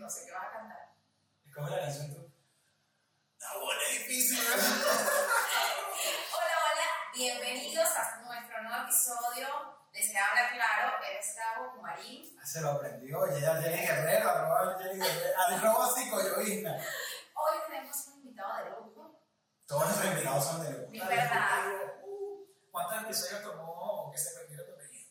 No sé qué vas a cantar. Escoge la canción tú. La bola es difícil, Hola, hola, bienvenidos a nuestro nuevo episodio de Se Habla Claro. Eres Gabo Kumarín. Ah, Se lo aprendió, oye, ya Jenny Guerrero, arroba Jenny Guerrero, arroba psicoyoísna. Hoy tenemos un invitado de lujo. Todos los invitados son de lujo. Verdad. Uh, ¿Cuántos episodios tomó que se perdiera tu apellido?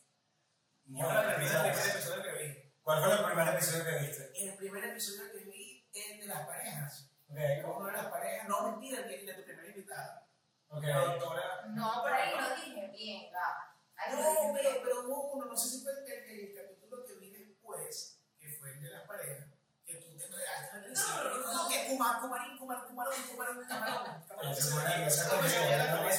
No, ¿Cuál fue el no, primer no. episodio que vi? ¿Cuál fue el primer episodio que viste? El primer episodio que vi es el de las parejas. Ok, Uno de las parejas, no mentira, el de, tu primera invitada. ok. La doctora. No, por ahí lo dije bien, No, dije pero, pero hubo uno, no sé si fue el, el, el capítulo que vi después, que fue el de las parejas, que tú te enredaste principio. No, que Kumar, Kumarín, Kumar, Kumarón, Kumarón, Camarón. Pero se supone que se conocía, no.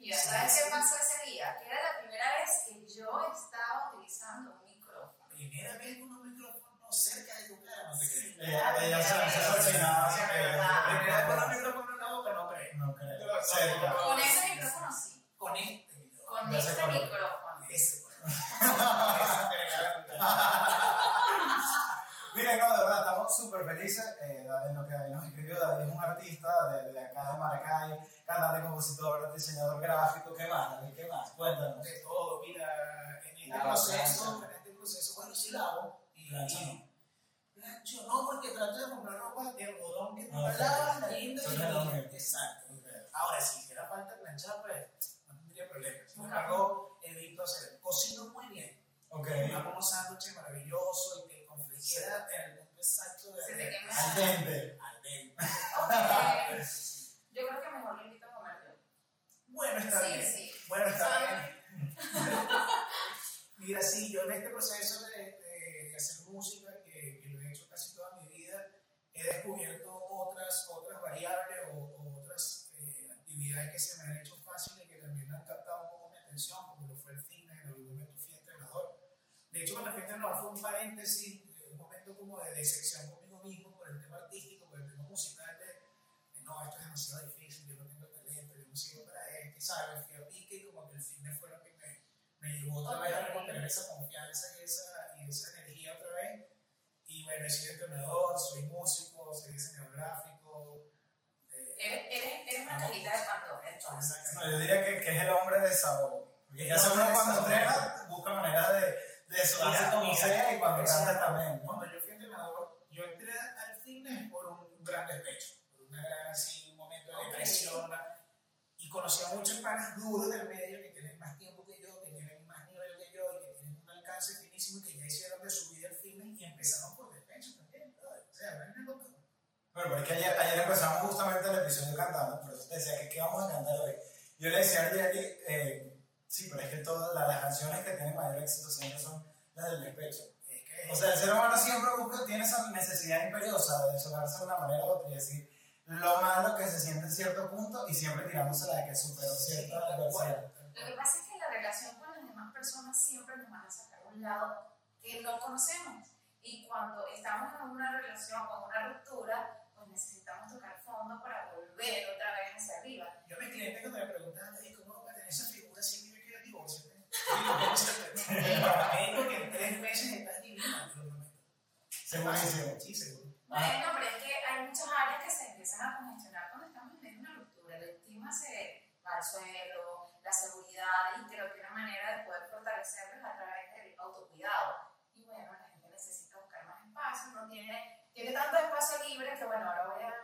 Mira, ¿sabes qué pasó ese día? Que era la primera vez que yo estaba utilizando un micrófono. Primera vez con un micrófono cerca de tu cara, no te crees. Ella se se Primera vez creía. micrófono en la boca, no creo. No creo. Con ese micrófono sí. Con este micrófono. Con este micrófono. Ese, Miren, no, de verdad, estamos súper felices. Eh, David, lo que nos escribió, David es un artista de, acá de Maracay, cantante, compositor, diseñador gráfico. ¿Qué más? ¿Qué más? Cuéntanos. De todo, mira, en este La proceso, en este proceso, bueno, sí lavo. Y Plancha no. Plancho no, porque trato de comprar ropa de algodón que Ah, te lavas, la linda y mismo. Exacto. Ahora, si hiciera falta planchar, pues no tendría problema. Sin embargo, evito hacer. Cocino muy bien. Ok. Hago unos sándwiches maravillosos y que con en el punto exacto de Se te quema. Al dente. al dente. Yo creo que mejor lo invito a comer yo. Bueno, está Sí, bien. sí. Bueno, está bien. Mira, sí, yo en este proceso de, de- de hacer música, que, que lo he hecho casi toda mi vida, he descubierto otras, otras variables o, o otras eh, actividades que se me han hecho fáciles que también han captado un poco mi atención, como lo fue el cine, en algún momento fui entrenador. De hecho, cuando fui entrenador fue un paréntesis, eh, un momento como de decepción conmigo mismo por el tema artístico, por el tema musical, de, de, no, esto es demasiado difícil, yo no tengo talento, yo no sirvo para esto, sabes, fui a pique y como que el cine fue lo que me, me llevó otra vez a recuperar esa confianza y esa, y esa energía bueno, sido entrenador, soy músico, soy diseñador gráfico. eh, Eres, una cajita de Pandora, entonces. No, yo diría que, que es el hombre de sabor. Porque ya uno cuando entrena, busca maneras de, de sobarse como sea y cuando canta también. ¿no? Cuando yo fui entrenador, yo entré al fitness por un gran despecho, por una gran así, un momento de depresión. y conocí a muchos panas duros del medio que tienen más tiempo que yo, que tienen más nivel que yo y que tienen un alcance finísimo y que ya hicieron de su vida el fitness y empezaron por despecho también. brother. O sea, ven loco. Bueno, pero es que ayer, ayer empezamos justamente el episodio cantando, por eso te decía que qué vamos a cantar hoy. Yo le decía a Jerry, eh, sí, pero es que todas las, las canciones que tienen mayor éxito siempre son las del despecho. Es que O sea, el ser humano siempre busca, tiene esa necesidad imperiosa de sonarse de una manera u otra y decir lo malo que se siente en cierto punto y siempre tirándose la de que superó cierta adversidad. Lo que pasa es que la relación con las demás personas siempre nos van a sacar un lado que no conocemos. Y cuando estamos en una relación o una ruptura, fondo para volver otra vez hacia arriba. Yo mis clientes cuando me preguntan, "Oye, ¿cómo para tener esa figura siempre me queda divorcio? Porque en tres meses estás divina, prometo. Segurísimo. Sí, seguro. Bueno, pero es que hay muchas áreas que se empiezan a congestionar cuando estamos en medio de una ruptura. La estima se va al suelo, la seguridad, y creo que una manera de poder fortalecerlo es a través del autocuidado. Y bueno, la gente necesita buscar más espacio, no tiene, tiene tanto espacio libre que bueno, ahora voy a,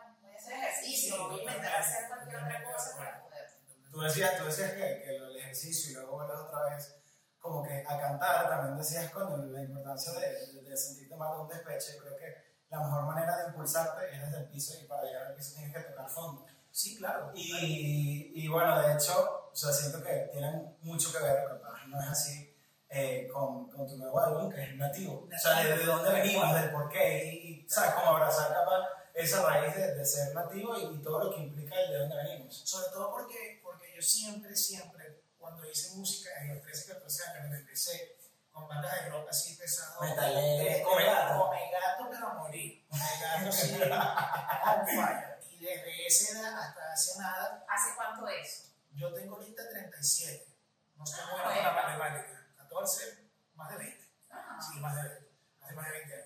ejercicio, a intentar hacer cualquier otra cosa para poder. Tú decías, tú decías que, que el ejercicio y luego vuelves otra vez como que a cantar, también decías con la importancia de, de, de sentirte mal de un despecho. Yo creo que la mejor manera de impulsarte es desde el piso y para llegar al piso tienes que tocar fondo. Sí, claro. Y, y bueno, de hecho, o sea, siento que tienen mucho que ver, capaz no es así, eh, con, con tu nuevo álbum, que es nativo. O sea, de, de dónde venimos, del por qué, y, y sabes, como abrazar capaz esa raíz de, de ser nativo y, y todo lo que implica el de dónde venimos. Sobre todo porque, porque yo siempre, siempre, cuando hice música en los 13, 14 años, cuando empecé con bandas de rock así pesado, Metalero, de- come gato. come gato, pero a morir. Come gato, sí, on fire. Y desde esa edad hasta hace nada, ¿Hace cuánto eso? yo tengo ahorita 37. No sé Ah, cómo era bueno. la matemática. 14, más de 20. Ah, Sí, más de 20. Hace más de 20 años.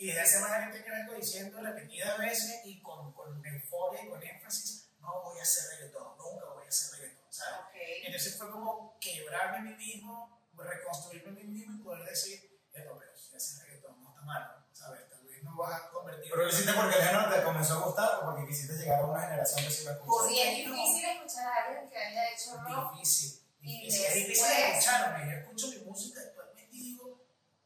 Y desde hace más de 20 años vengo diciendo repetidas veces y con, con euforia y con énfasis, no voy a hacer reggaetón, nunca voy a hacer reggaetón, ¿sabes? Ok. Entonces fue como quebrarme a mí mismo, reconstruirme a mí mismo y poder decir, esto, pero si haces reggaetón no está mal, ¿sabes? Tal vez no vas a convertir Pero lo hiciste porque el género te comenzó a gustar o porque quisiste llegar a una generación que sí lo escucha. Sí, es difícil escuchar a alguien que haya hecho rock. difícil. Y difícil. Es difícil escucharme. Yo escucho mi música actualmente y digo,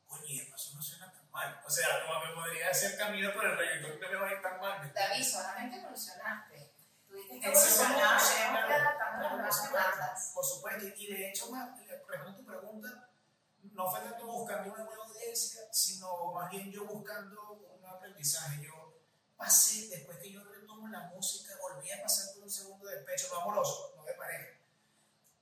oye, eso no suena tan mal. O sea, como me podría hacer camino por el reggaetón, no me va a ir tan mal. David, solamente evolucionaste. Tuviste que evolucionar, tenemos que adaptarnos a las por supuesto, demandas. Por supuesto, y de hecho, a tu pregunta, no fue tanto buscando una nueva audiencia, sino más bien yo buscando un aprendizaje. Yo pasé, después que yo retomo la música, volví a pasar por un segundo despecho, no amoroso, no de pareja.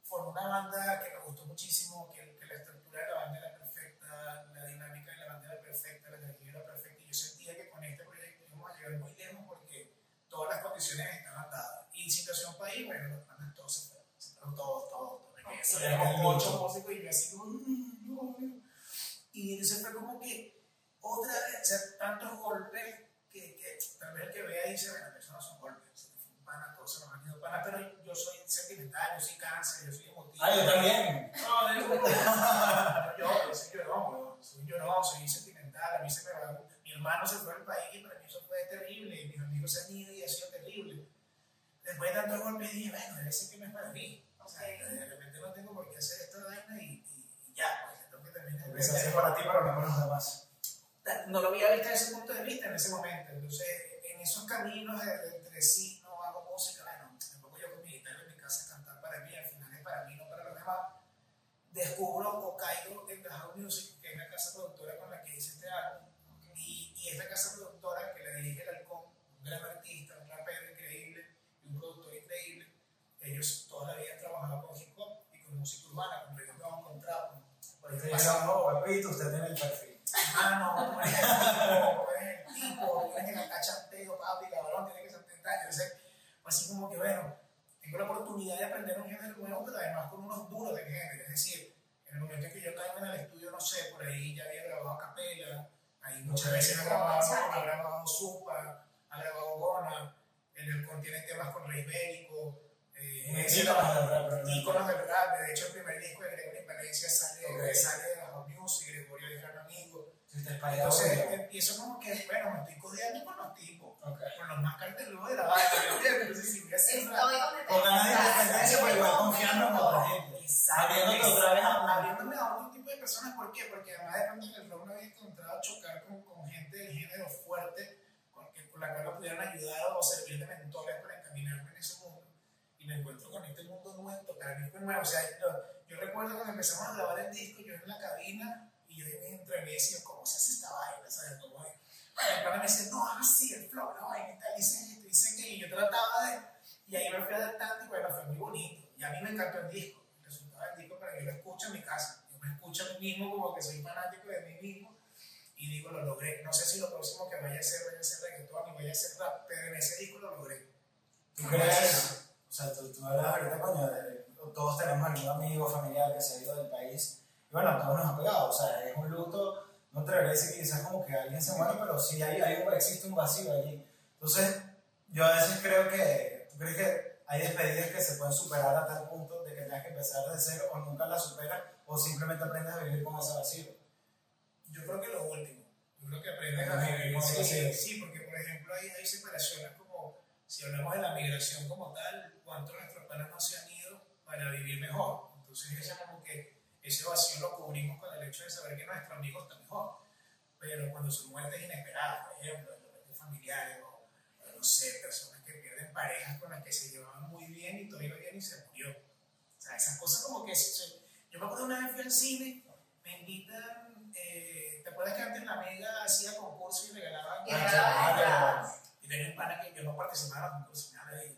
Formé una banda que me gustó muchísimo, que, que la estructura de la banda era perfecta, la dinámica de la banda era perfecta, la energía era perfecta, y yo sentía que con este proyecto íbamos a llegar muy lejos porque todas las condiciones estaban dadas. Y situación país, bueno, los panas todos se fueron, se fueron todos, todos, éramos ocho músicos y yo así como, "Mm, no, no". Y entonces fue como que otra vez, o sea, tantos golpes que, que tal vez el que vea dice, bueno, eso no son golpes, fue un pana, todos se nos han ido panas, pero yo soy sentimental, yo soy cáncer, yo soy emotivo. Ah, yo también. No, de yo lloro, yo soy llorón, soy llorón, soy sentimental, a mí se me va, mi hermano se fue al país y para mí eso fue terrible, y mis amigos se han ido y ha sido terrible. Después de tantos golpes dije, bueno, debe ser que no es para mí. O sea, Ok. de repente no tengo por qué hacer esta vaina y, y, y ya, pues tengo que hace para ti, para los demás. No lo había visto desde ese punto de vista en ese momento. Entonces, en esos caminos de, de entre sí, no hago música, bueno, me pongo yo con mi guitarra en mi casa a cantar para mí, al final es para mí, no para los demás. Descubro o caigo en The House Music, que es la casa productora con la que hice este álbum. Y, y esta casa productora que la dirige el Halcón, un gran artista, un rapero increíble y un productor increíble, ellos todavía han trabajado con hip hop y con música urbana, con reggaetón, con trap. Usted ejemplo, dice, no, Pepito, usted tiene el perfil. Ah, no, tú eres el tipo, tú eres el tipo, eres el acachanteo, papi, cabrón, tiene que ser tentario. Entonces, pues así como que, bueno, tengo la oportunidad de aprender un género nuevo, pero además con unos duros de género. Es decir, en el momento en que yo caigo en el estudio, no sé, por ahí ya había grabado a capela, ahí muchas veces ha grabado, ha grabado Supa, ha grabado Gona, en el contiene temas con Rey Bélico, eh, Íconos del rap. De hecho, el primer disco de Gregorio Valencia sale, Ok. sale de House Music, Gregorio es gran amigo. Fuiste para allá, Entonces empiezo como que, bueno, me estoy codeando con los tipos, Ok. con los más carteludos de la vaina, ¿me? Entonces, si voy a hacer Con ganas de independencia, pero igual confiando en otra gente. Abriéndote otra vez a abriéndome a otro tipo de personas, ¿por qué? Porque además de pronto en el rock no había encontrado chocar con, con gente del género fuerte, con, que, con la cual me pudieran ayudar o servir de mentores para encaminarme en ese mundo. Y me encuentro con este mundo nuevo, fue nuevo. O sea, yo, recuerdo cuando empezamos a grabar el disco, yo en la cabina, y yo entrené y decía, ¿cómo se hace esta vaina? ¿Sabes? ¿Cómo es? El pana me dice, no, así, el flow, la vaina y tal, dicen esto, dicen que, y yo trataba de, y ahí me fui adaptando y bueno, fue muy bonito. Y a mí me encantó el disco, el resultado del disco, pero yo lo escucho en mi casa, yo me escucho a mí mismo como que soy fanático de mí mismo y digo, lo logré. No sé si lo próximo que vaya a hacer vaya a ser reggaetón y vaya a ser rap, pero en ese disco lo logré. ¿Tú crees? O sea, tú, tú hablas ahorita, coño, de, todos tenemos algún amigo familiar que se ha ido del país. Y bueno, a todos nos ha pegado. O sea, es un luto, no te a decir que quizás como que alguien se muere, pero sí hay, hay un, existe un vacío allí. Entonces, yo a veces creo que, ¿tú crees que hay despedidas que se pueden superar a tal punto de que tengas que empezar de cero o nunca las superas o simplemente aprendes a vivir con ese vacío? Yo creo que lo último. Yo creo que aprendes a vivir. ¿cómo Sí, así? sí, porque por ejemplo hay, hay separaciones como, si hablamos de la migración como tal, cuántos nuestros padres no se han ido para vivir mejor. Entonces es como que ese vacío lo cubrimos con el hecho de saber que nuestro amigo está mejor. Pero cuando son muertes inesperadas, por ejemplo, de repente familiares o, o no sé, personas que pierden parejas con las que se llevaban muy bien y todo iba bien y se murió. O sea, esas cosas como que... yo me acuerdo una vez fui al cine, me invitan, eh, ¿te acuerdas que antes la Mega hacía concursos y regalaban? Y. Y tenía un pana que yo no participaba en los concursos, nada de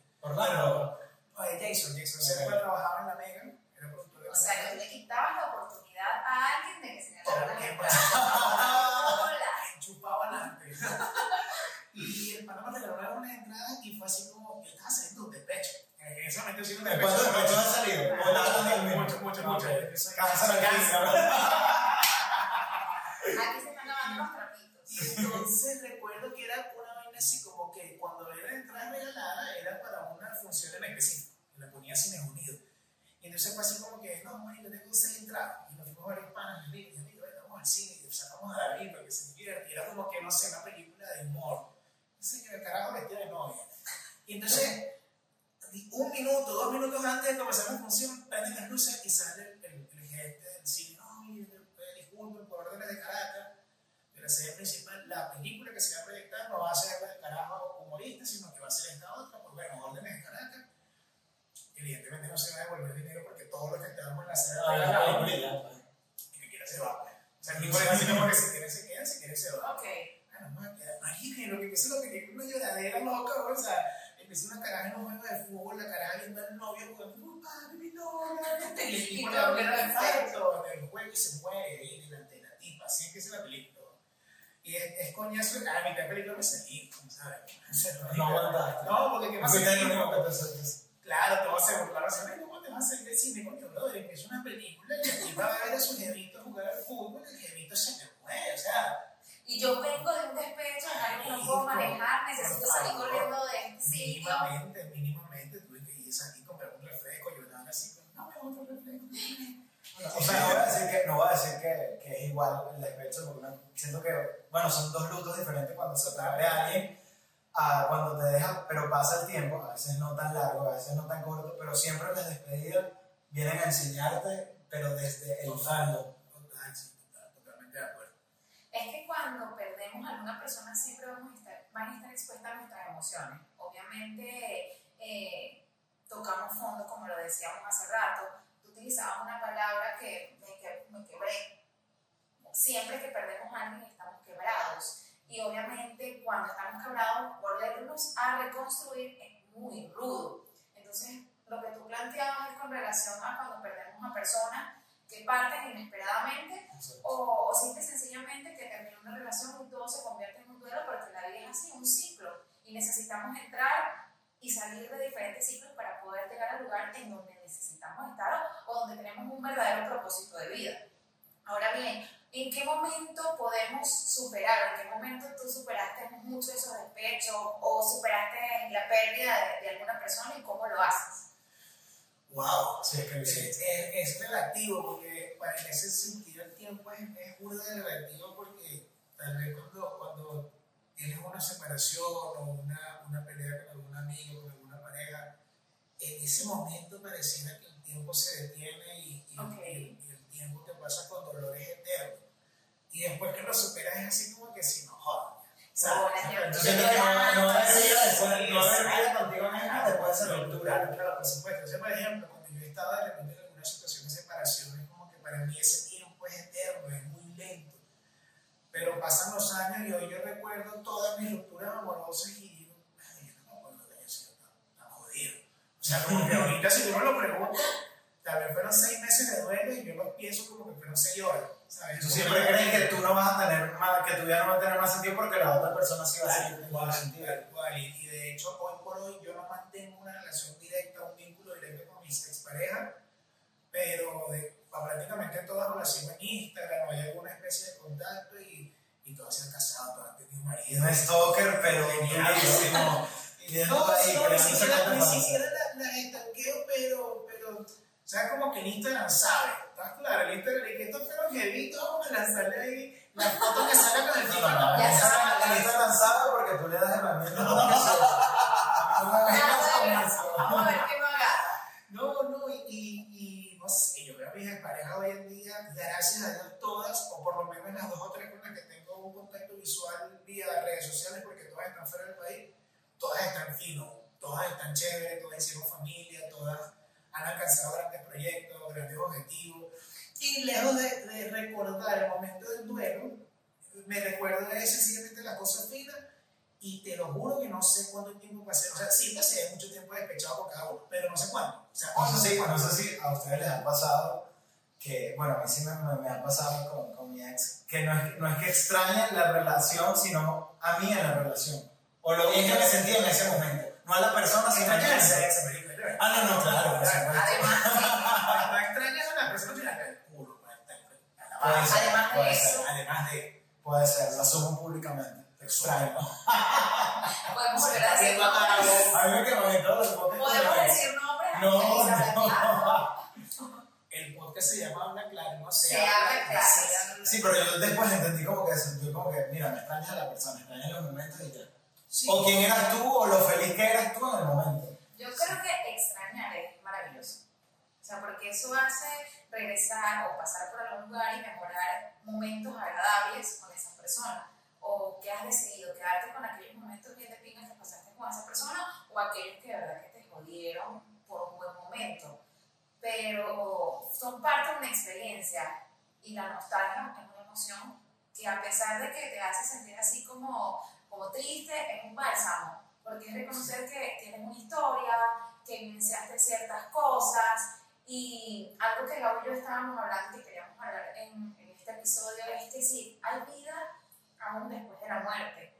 Orlando. Oye, Jason, Jason Ok. se trabajaba en la Mega, era productor de O la sea, Mega. que le quitabas la oportunidad a alguien de que se ganara la pues, Hola. chupaban antes. y el pana me regaló unas entradas y fue así como, yo estaba saliendo de pecho. En ese momento sí ¿De de pecho has salido? ¿O estás hablando del mismo? Mucho, mucho, mucho. Ok. Cáncer de Cáncer. risa. Aquí se están lavando lavando los trapitos. Y entonces recuerdo que era una vaina así como que cuando era entrada regalada era para una función en específico. Y la ponía Cines Unidos. Y entonces fue así como que, no, marico, tengo seis entradas. Y nos fuimos varios panas y amigos, y amigos, vamos al cine y sacamos a David para que se divierte. Y era como que, no sé, una película de humor. El carajo vestido de novia. Y entonces, un minuto, dos minutos antes de comenzar la función, prenden las luces y sale el, el, el gerente del cine. No, mire, disculpen por órdenes de Caracas, de la sede principal, la película que se va a proyectar no va a ser la de carajo humorista, sino que va a ser esta otra, por bueno, órdenes de. Evidentemente no se va a devolver dinero porque todos los que estábamos en la sede Ah, la ya. y que quiera se va. O sea, el tipo le dice como que si quiere se queda, si quiere se va. Ok. Ah, no, Imagínate lo que empieza la película, una lloradera loca, o sea, empieza una caraja en un juego de fútbol, la caraja viendo al novio jugando, no, padre, mi novia, y el tipo le da un infarto en el juego y se muere, y delante de la tipa, así empieza la película. Y es, es coñazo, a la mitad de la película me salí, ¿sabes? No aguantaste. No, porque ¿qué pasa? Fuiste el aquí? único que te sentiste. Claro, te vas a burlar, o sea, ¿cómo te vas a salir del cine, coño, brother? Empieza una película y aquí va a ver a su jevito jugar al fútbol, y el jevito se me muere, o sea, Y yo vengo de un despecho, de algo que no puedo manejar, necesito salir corriendo de este sitio. mínimamente, mínimamente tuve que ir aquí a comprar un refresco, yo andaba así, no me otro refresco. O sea, no voy a decir que, no voy a decir que, que es igual el despecho, porque siento que, bueno, son dos lutos diferentes cuando se pierde a alguien a cuando te deja, pero pasa el tiempo, a veces no tan largo, a veces no tan corto, pero siempre las despedidas vienen a enseñarte, pero desde el fondo. Totalmente de acuerdo. Es que cuando perdemos a alguna persona siempre vamos a estar, van a estar expuestas a nuestras emociones. Obviamente eh, tocamos fondo, como lo decíamos hace rato. Tú utilizabas una palabra que me, que- me quebré. Siempre que perdemos a alguien estamos quebrados. Y obviamente cuando estamos quebrados, volvernos a reconstruir es muy rudo. Entonces, lo que tú planteabas es con relación a cuando perdemos a personas que parten inesperadamente o, o simple y sencillamente que termina una relación y todo se convierte en un duelo porque la vida es así, un ciclo y necesitamos entrar y salir de diferentes ciclos para poder llegar al lugar en donde necesitamos estar o donde tenemos un verdadero propósito de vida. Ahora bien, ¿en qué momento podemos superar? ¿En qué momento tú superaste mucho esos despechos o superaste la pérdida de, de alguna persona y cómo lo haces? Wow, Sí, es es, es, relativo porque para en ese sentido el tiempo es, es de relativo porque tal vez cuando, cuando tienes una separación o una, una pelea con algún amigo, con alguna pareja, en ese momento pareciera que el tiempo se detiene y, y, Ok. y el, y el tiempo te pasa con dolores eternos. Y después que lo superas es así como que si no jodas. Yo siento que no, no va a haber vida después, no va a haber vida contigo misma después de esa ruptura. Claro, por supuesto. Entonces, por ejemplo, cuando yo estaba de repente en alguna situación de separación, es como que para mí ese tiempo es eterno, es muy lento. Pero pasan los años y hoy yo recuerdo todas mis rupturas amorosas y digo, ay, yo no me acuerdo que haya sido tan, jodido. O sea, como que ahorita si tú me lo preguntas, tal vez fueron seis meses de duelo y yo lo pienso como que fueron seis horas. ¿Sabes? Tú siempre crees que tú no vas a tener más, que tu vida no va a tener más sentido porque la otra persona sí va a sentido. tal cual. Y, de hecho, hoy por hoy yo no mantengo una relación directa, un vínculo directo con mis exparejas, pero de, prácticamente todas relación en Instagram, hay alguna especie de contacto y, y todas se han casado, todas han tenido marido. un stalker, pero No, no, ni creándose siquiera, cuántas ni cosas. siquiera la, la estanqueo, pero, ¿sabes? Como que el Instagram sabe, ¿estás claro? El Instagram, y que estos fueron jevitos, vamos a lanzarle ahí las fotos que salen con el No, tipo. no, no, Ya esa sabe. porque tú le das herramientas. No, no, no. Vamos a ver qué. No, no, y, y, y no sé, yo veo a mis parejas hoy en día, gracias a Dios todas, o por lo menos las dos o tres con las que tengo un contacto visual vía redes sociales, porque todas están fuera del país, todas están fino, todas están chéveres, todas hicieron familia, todas han alcanzado grandes proyectos, grandes objetivos. Y lejos de, de recordar el momento del duelo, me recuerdo de sencillamente las cosas finas y te lo juro que no sé cuánto tiempo pasé. O sea, sí pasé mucho tiempo despechado por cada uno, pero no sé cuánto. O sea, No sé, no sé si a ustedes les ha pasado que, bueno, a mí sí me, me, me ha pasado con, con mi ex, que no es, no es que extrañen la relación, sino a mí en la relación. O lo bien que me sentía en ese momento. No a la persona, sino a mí. verdad. Ah, no, no, claro. Además, No extrañas a la persona la pues, tal, Puede ser, Además de eso. Además de, Puede ser, lo asumo públicamente. Te extraño. Podemos volver a decir nombres. A mí me queman en todos los podcasts. Podemos decir nombres. No, claro. no. El podcast se llama Habla Claro, no se, Se habla claro. Sí, pero yo después entendí como que sentí como que, mira, me extrañas a la persona, extrañas los momentos y ya. Sí. O quién eras tú o lo feliz que eras tú en el momento. Yo creo que extrañar es maravilloso. O sea, porque eso hace regresar o pasar por algún lugar y mejorar momentos agradables con esa persona. O que has decidido quedarte con aquellos momentos bien de pingas que pasaste con esa persona o aquellos que de verdad que te jodieron por un buen momento. Pero son parte de una experiencia y la nostalgia es una emoción que a pesar de que te hace sentir así como, como triste, es un bálsamo. Porque es reconocer que tienes una historia, que vivenciaste ciertas cosas y algo que Gabo y yo estábamos hablando y que queríamos hablar en, en este episodio es que sí, hay vida aún después de la muerte.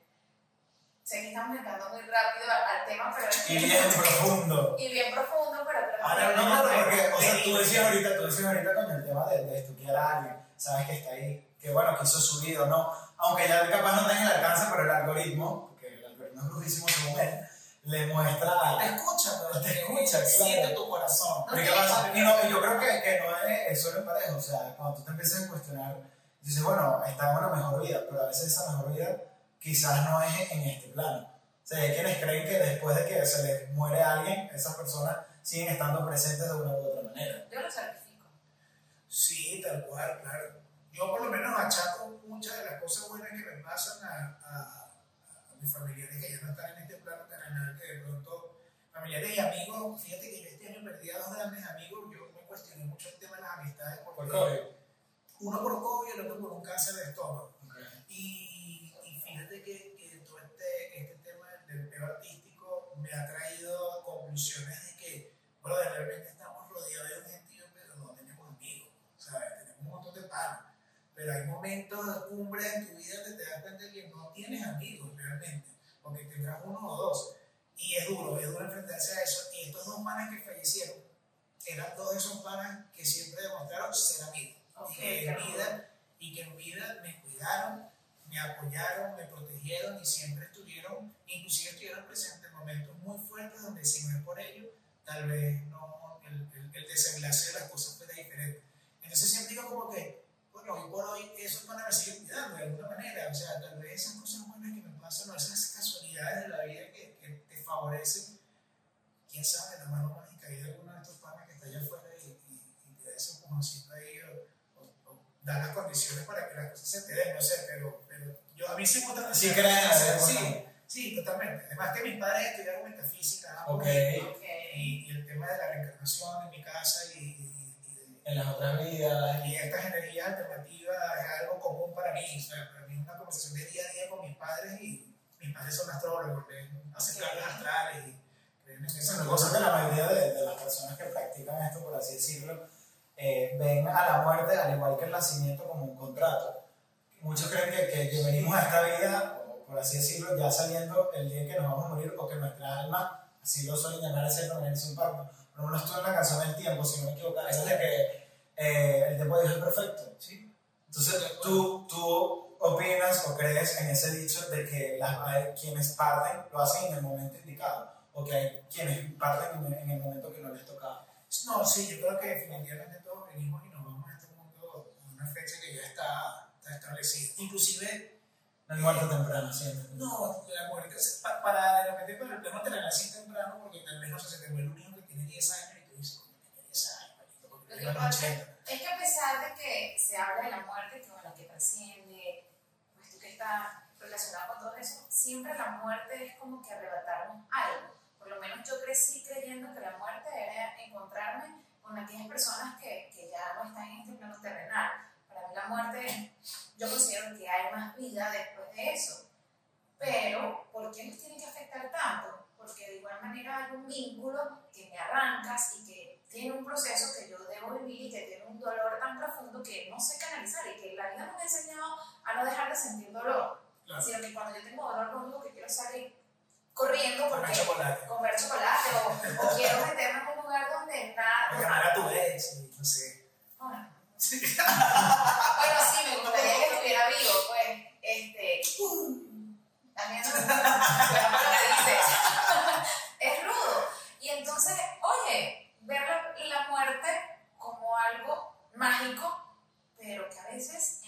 Sé que estamos entrando muy rápido al, tema, pero es Y bien profundo. y bien profundo, pero Ahora, no, no, porque, o sea, tú decías ahorita, tú decías ahorita con el tema de, de estudiar a alguien, sabes que está ahí, que bueno, que hizo su vida o no, aunque ya capaz no tenga el alcance, pero el algoritmo es brujísimo según él, le muestra Te escucha, pero Te escucha, claro. Siente tu corazón. ¿qué pasa? Y no, yo creo que, que no es, es solo en pareja, o sea, cuando tú te empiezas a cuestionar, dices, bueno, está en una mejor vida, pero a veces esa mejor vida quizás no es en este plano. O sea, hay quienes creen que después de que se les muere alguien, esas personas siguen estando presentes de una u otra manera. Yo lo certifico. Sí, tal cual, claro. Yo por lo menos achaco muchas de las cosas buenas que me pasan a, a, mis familiares que ya no están en este plano terrenal, que de pronto, familiares y amigos, fíjate que yo este año perdí a dos grandes amigos, yo me cuestioné mucho el tema de las amistades, porque Por COVID. uno por COVID y el otro por un cáncer de estómago. Y, y fíjate que, que todo este, este tema del peo artístico me ha traído a conclusiones de que, bueno, realmente estamos rodeados de un gentío, pero no tenemos amigos, ¿sabes? Tenemos un montón de panos. Pero hay momentos de cumbre en tu vida que te das cuenta que no tienes amigos realmente, porque tendrás uno o dos. Y es duro, es duro enfrentarse a eso. Y estos dos panas que fallecieron, eran dos de esos panas que siempre demostraron ser amigos. Ok, y, que rudo. vida, y que en vida me cuidaron, me apoyaron, me protegieron y siempre estuvieron, inclusive estuvieron presentes en momentos muy fuertes donde si no es por ello, tal vez no, el, el, el desenlace de las cosas fuera diferente. Entonces siempre digo como que, bueno, hoy por hoy eso van a seguir cuidando de alguna manera, o sea, tal vez esas cosas buenas que pasan esas casualidades de la vida que, que te favorecen, quién sabe, la mano mágica y de alguno de estos panas que está allá afuera y, y, y te da ese empujoncito ahí o, o, o da las condiciones para que las cosas se te den, no sé, pero, pero yo a mí sí me gusta Sí, crees, sí, bueno. sí, totalmente. Además que mis padres estudiaron metafísica, ambos, Ok. Ok. y, y el tema de la reencarnación en mi casa y, En las otras vidas. y estas energías alternativas es algo común para mí. O sea, para mí es una conversación de día a día con mis padres y mis padres son astrólogos, ven, hacen cartas astrales y creen en esas cosas. que la mayoría de, de las personas que practican esto, por así decirlo, eh, ven a la muerte, al igual que el nacimiento, como un contrato. Muchos creen que, que, que venimos a esta vida, por así decirlo, ya sabiendo el día en que nos vamos a morir o que nuestra alma, así lo suelen llamar, es cierto, merece un pacto. Pero no estuvo en la canción del tiempo, si no me equivoco, es de que eh, el tiempo de Dios es perfecto. Sí. Entonces, ¿tú, tú opinas o crees en ese dicho de que las, quienes parten lo hacen en el momento indicado? O que hay quienes parten en el, en el momento que no les tocaba. No, sí, yo creo que definitivamente todos venimos y nos vamos a este mundo en una fecha que ya está, está establecida. Inclusive, No hay muerte temprana, siempre. no, la muerte, se- pa- para de repente, pero el tema te la nací temprano porque tal vez no se te muere un tiene 10 años y tú dices, coño, tiene 10 años, porque tiene que los pasa 80. es que a pesar de que se habla de la muerte como la que trasciende, pues tú que estás relacionado con todo eso, siempre la muerte es como que arrebatarnos algo. Por lo menos yo crecí creyendo que la muerte era encontrarme con aquellas personas que, que ya no están en este plano terrenal. Para mí la muerte, yo considero que hay más vida después de eso. Pero, ¿por qué nos tiene que afectar tanto? porque de igual manera hay un vínculo que me arrancas y que tiene un proceso que yo debo vivir y que tiene un dolor tan profundo que no sé canalizar y que la vida me ha enseñado a no dejar de sentir dolor, claro. sino que cuando yo tengo dolor lo único que quiero salir corriendo porque comer chocolate, comer chocolate o, quiero meterme en un lugar donde nada... Llamar a tu vez, no sé. Bueno, sí. me gustaría que estuviera vivo, pues, este... Uh. También...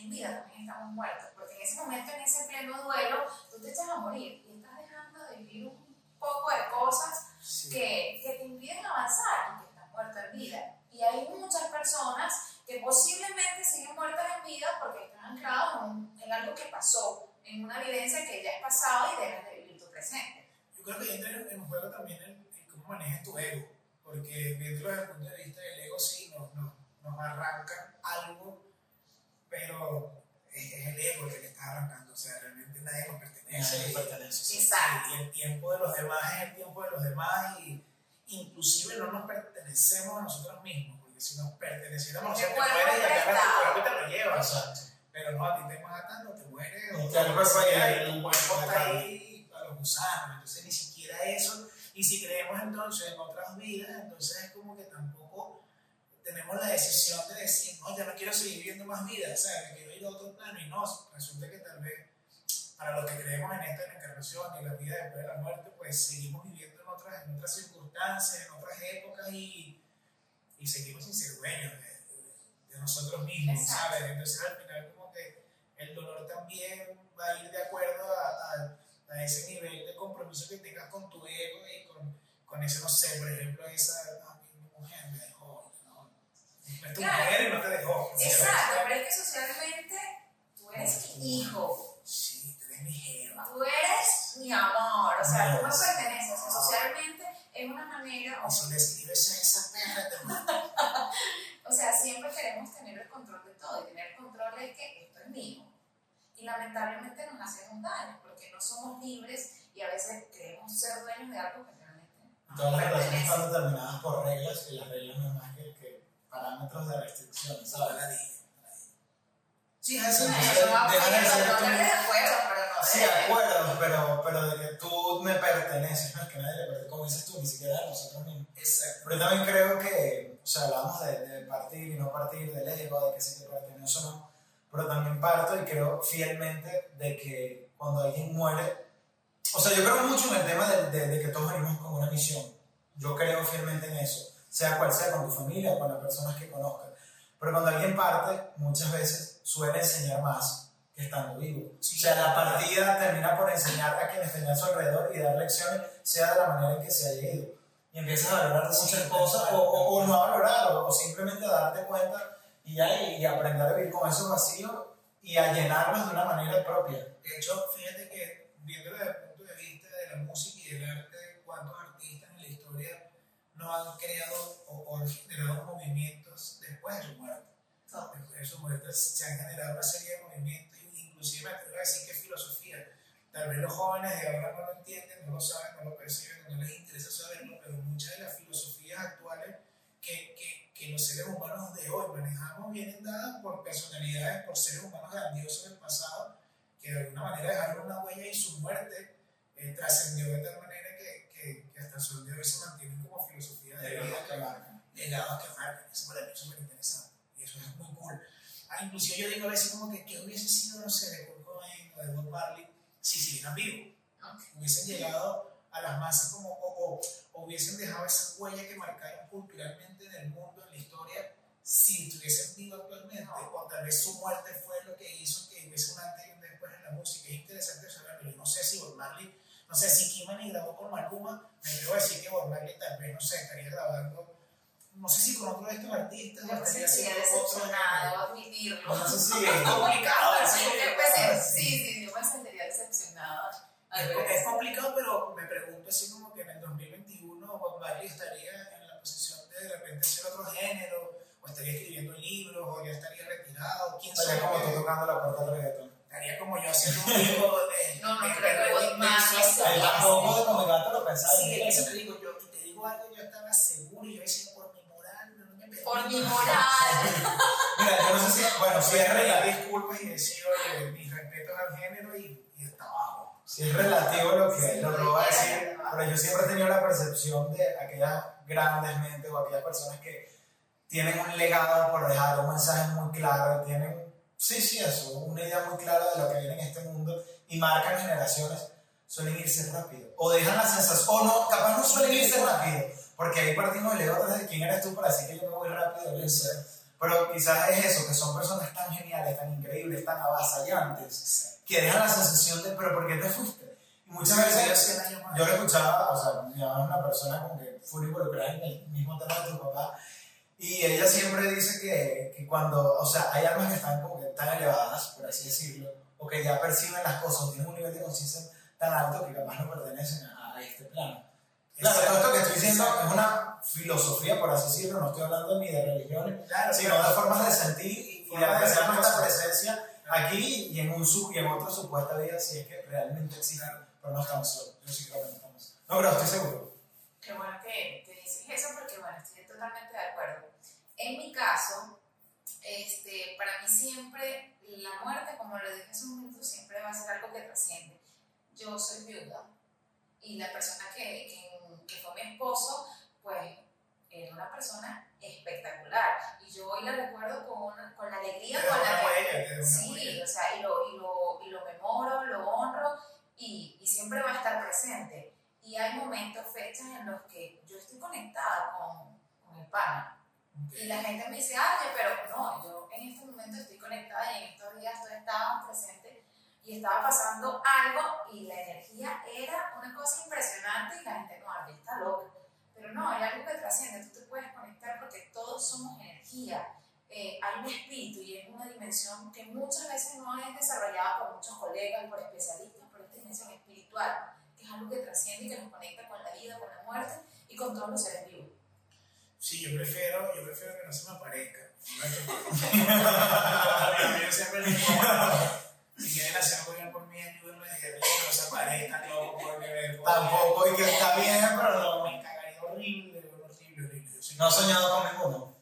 vida también estamos muertos, porque en ese momento, en ese pleno duelo, tú te echas a morir y estás dejando de vivir un poco de cosas Sí. que, que te impiden avanzar y que estás muerto en vida. Y hay muchas personas que posiblemente siguen muertas en vida porque están anclados en, un- en algo que pasó, en una vivencia que ya es pasado y dejas de vivir tu presente. Yo creo que entra en, en juego también el, el cómo manejas tu ego, porque viéndolo desde el punto de vista del ego, sí, nos, nos, nos arranca algo, pero es, es el ego el que te está arrancando, o sea, realmente nadie nos pertenece. Nadie y- pertenece. Exacto. Y el tiempo de los demás es el tiempo de los demás y inclusive no nos pertenecemos a nosotros mismos, porque si nos perteneciéramos, sea, te mueres y agarras tu cuerpo y te lo llevas. Exacto. Pero no, a ti te matan o te mueres o ahí, y tu cuerpo está ahí a los gusanos, entonces ni siquiera eso. Y si creemos entonces en otras vidas, entonces es como que tampoco tenemos la decisión de decir, no, ya no quiero seguir viviendo más vidas, o sea, me quiero ir a otro plano y no, resulta que tal vez para los que creemos en esta encarnación y la vida después de la muerte, pues seguimos viviendo en otras, en otras circunstancias, en otras épocas y, y seguimos sin ser dueños de, de- de nosotros mismos, Exacto. ¿sabes? Entonces al final como que el dolor también va a ir de acuerdo a, a- a ese nivel de compromiso que tengas con tu ego y con, con ese, no sé, por ejemplo, esa, ah, mi mujer me dejó, ¿no? Es tu Claro. mujer y no te dejó. Exacto, pero es que socialmente tú eres mi hijo, Sí, tú eres mi jeva. tú eres mi amor, o sea, tú me perteneces, o sea, socialmente es una manera, Y si le escribes a esa perra, o sea, siempre queremos tener el control de todo y tener el control de que esto es mío. Y lamentablemente nos hacemos daño porque no somos libres y a veces queremos ser dueños de algo que realmente no Todas las relaciones están determinadas por reglas y las reglas no es más que, que parámetros de restricción, No, ¿sabes? la dije. Sí, es así. Bueno, Entonces, no a de ser tú- de acuerdo, pero no Sí, de- acuerdo, pero, pero de que tú me perteneces, no es que nadie le pertenece, como dices tú, ni siquiera a nosotros mismos. Exacto. Pero también creo que, o sea, hablamos de, de partir y no partir, del ego, de que si te pertenece o no, pero también parto y creo fielmente de que cuando alguien muere, o sea, yo creo mucho en el tema de, de- de que todos venimos con una misión. Yo creo fielmente en eso, sea cual sea, con tu familia o con las personas que conozcas. Pero cuando alguien parte, muchas veces suele enseñar más que estando vivo. O sea, la partida termina por enseñar a quienes tenían a su alrededor y dar lecciones, sea de la manera en que se haya ido. Y empiezas a valorar muchas cosas, o, o, o no a valorar, o, o simplemente a darte cuenta y, ya, y, y aprender a vivir con esos vacíos y a llenarlos de una manera propia. De hecho, fíjate que viéndolo desde el punto de vista de la música y del arte, cuántos artistas en la historia no han creado o, o han generado movimientos después de su muerte. Después de su muerte se han generado una serie de movimientos, inclusive me atrevo a decir que filosofía. Tal vez los jóvenes de ahora no lo entienden, no lo saben, no lo perciben, no les interesa saberlo, pero muchas de las filosofías actuales que, que, que los seres humanos de hoy manejamos vienen dadas por personalidades, por seres humanos grandiosos del pasado, que de alguna manera dejaron una huella y su muerte eh, trascendió de tal manera que, que, hasta el sol de hoy se mantienen como filosofía de vida, que marcan. legados que marcan. Eso para mí es súper interesante y eso es muy cool. Ah, inclusive yo digo a veces como que ¿qué hubiese sido, no sé, de Kurt Cobain o de Bob Marley si siguieran vivos? Ok. Hubiesen llegado a las masas como, o, o- o hubiesen dejado esa huella que marcaron culturalmente en el mundo, en la historia, si estuviesen vivos actualmente, o tal vez su muerte fue lo que hizo que hubiese un antes y un después en la música. Es interesante saberlo. Yo no sé si Bob Marley, no sé si Kimani grabó con Maluma, me a decir que Bob Marley tal vez, no sé, estaría grabando, no sé si con otro de estos artistas, estaría sentiría haciendo otro. admitirlo. No sé si Es complicado, Sí, pues, sí, sí, yo me sentiría decepcionada. Es, complicado, pero me pregunto así como que en el 2021 Bob Marley estaría en la posición de de repente hacer otro género, o estaría escribiendo libros, o ya estaría retirado, quién sabe. Estaría como tú tocando la puerta del reggaetón. Estaría como yo haciendo un libro de... No, no Marley de- sea- Ahí tampoco de como gato lo pensaba. Sí, eso te digo yo, y te digo algo, yo estaba seguro, y yo decía, por mi moral, no me Por mi moral. Mira, yo no sé si, bueno, si es relativo, disculpas y decir, oye, mis respetos al género y, y está abajo. si es relativo lo que, Sí, lo voy a decir, pero yo siempre he tenido la percepción de aquellas grandes mentes o aquellas personas que tienen un legado por dejar un mensaje muy claro y tienen, sí, sí, eso, una idea muy clara de lo que viene en este mundo y marcan generaciones, suelen irse rápido. O dejan la sensación, o no, capaz no suelen irse rápido, porque ahí partimos de ego atrás de quién eres tú para decir que yo me voy rápido. sé. Pero quizás es eso, que son personas tan geniales, tan increíbles, tan avasallantes, que dejan la sensación de, pero ¿por qué te fuiste? Y muchas veces yo lo escuchaba, o sea, mi mamá es una persona como que fue involucrada en el mismo tema de tu papá, y ella siempre dice que, que cuando, o sea, hay almas que están como que tan elevadas, por así decirlo, o que ya perciben las cosas, tienen un nivel de conciencia tan alto que capaz no pertenecen a, a este plano. Claro, todo esto que estoy diciendo es una filosofía, por así decirlo, no estoy hablando ni de religiones, Claro, sino claro. de formas de sentir y, y de apreciar nuestra presencia aquí y en, un sub, y en otra supuesta vida, si es que realmente existe, pero no estamos solos. Yo sí creo que no estamos solos. No, pero estoy seguro. Qué bueno que, que dices eso porque, bueno, estoy totalmente. En mi caso, este, para mí siempre la muerte, como lo dije hace un momento, siempre va a ser algo que trasciende. Yo soy viuda y la persona que, que, que fue mi esposo, pues era una persona espectacular. Y yo hoy la recuerdo con, con la alegría con la que Sí, o sea, y lo, y lo, y lo memoro, lo honro y, y siempre va a estar presente. Y hay momentos, fechas en los que yo estoy conectada con, con el pana. Y la gente me dice, ay, pero no, yo en este momento estoy conectada y en estos días tú estabas presente y estaba pasando algo y la energía era una cosa impresionante y la gente, no, aquí está loca. Pero no, hay algo que trasciende, tú te puedes conectar porque todos somos energía. Eh, hay un espíritu y es una dimensión que muchas veces no es desarrollada por muchos colegas, por especialistas, por esta dimensión espiritual, que es algo que trasciende y que nos conecta con la vida, con la muerte y con todos los seres vivos. Sí, yo prefiero, yo prefiero que no se me aparezca. yo siempre le digo, si quieren hacer algo bien por mí, ayúdenme a decirle que no se aparezcan, loco, porque me Tampoco, y que está bien, pero no. Me cagaría horrible, horrible, horrible. No has soñado con ninguno.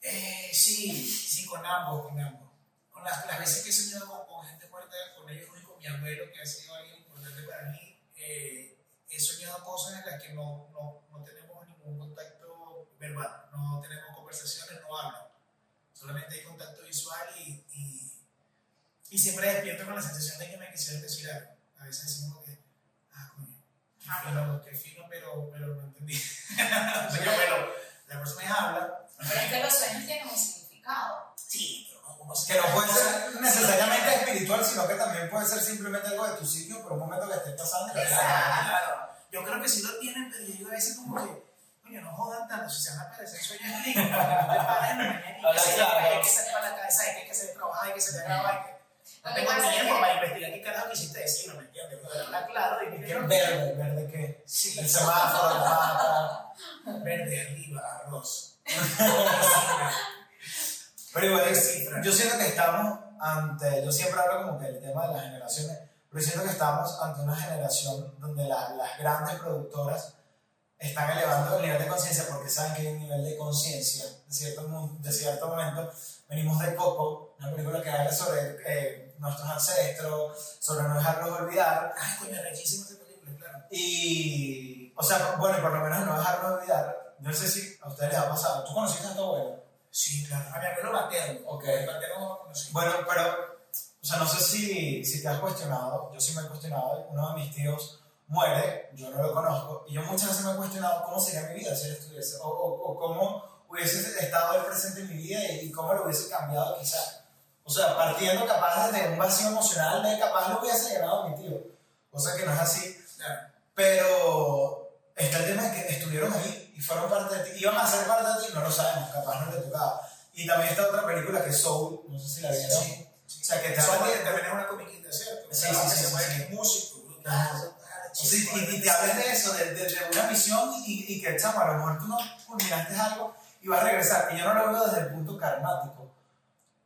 Eh, sí, sí, con ambos, con ambos. Con las, las veces que he soñado con, con gente muerta, con ellos y con mi abuelo, que ha sido alguien importante para mí, eh, he soñado cosas en las que no, no, no tenemos ningún contacto verbal, no tenemos conversaciones, no hablan. Solamente hay contacto visual y, y, y siempre despierto con la sensación de que me quisieran decir algo. A veces decimos que, ah, coño, qué fino, qué fino, pero, pero no entendí. Entonces, bueno, la persona me habla, Pero es que los sueños tienen un significado. Sí, Que no puede ser necesariamente espiritual, sino que también puede ser simplemente algo de tu sitio por un momento que estés pasando. Exacto. Claro, yo creo que sí lo tienen, pero yo digo a veces como que, coño, no jodan tanto, si se van a aparecer sueños ricos, no te pares en la mañana se hay que salir para la cabeza, hay que hacer trabajar, hay que se te que... No tengo tiempo para investigar qué carajo quisiste decir, no me entiendes, pero está claro, y me ¿Qué quiero verde? ¿Verde qué? Sí, El semáforo, el mapa. verde arriba, arroz. Pero igual, es- yo siento que estamos ante, yo siempre hablo como que el tema de las generaciones, pero siento que estamos ante una generación donde la- las grandes productoras están elevando el nivel de conciencia porque saben que hay un nivel de conciencia de cierto, de cierto momento. Venimos de Coco, una película que habla sobre eh, nuestros ancestros, sobre no dejarlos olvidar, Ay, coño, rechísima esa película, claro. y, o sea, bueno, por lo menos no dejarlos olvidar. No sé si a ustedes les ha pasado. ¿Tú conociste a tu abuelo? Sí, claro. A mi abuelo materno. Ok. No lo conocí. Bueno, pero, o sea, no sé si, si te has cuestionado, yo sí me he cuestionado, uno de mis tíos muere, yo no lo conozco, y yo muchas veces me he cuestionado cómo sería mi vida si él estuviese, o, o, o cómo hubiese estado él presente en mi vida y, y cómo lo hubiese cambiado quizás. O sea, partiendo capaz de un vacío emocional de capaz lo hubiese llegado a mi tío, cosa que no es así, pero está el tema de que estuvieron ahí y fueron parte de ti, iban a ser parte de ti, no lo sabemos, capaz no le tocaba. Y también está otra película que es Soul, no sé si la vieron. Sí, O sea, que te de- también es una comiquita, ¿cierto? Sí, sí, que sí, sí, sí. músico. Sí, y, y te hablas de eso, de, de- de una visión y, y que, chamo, a lo mejor tú no culminaste algo y vas a regresar. Y yo no lo veo desde el punto karmático.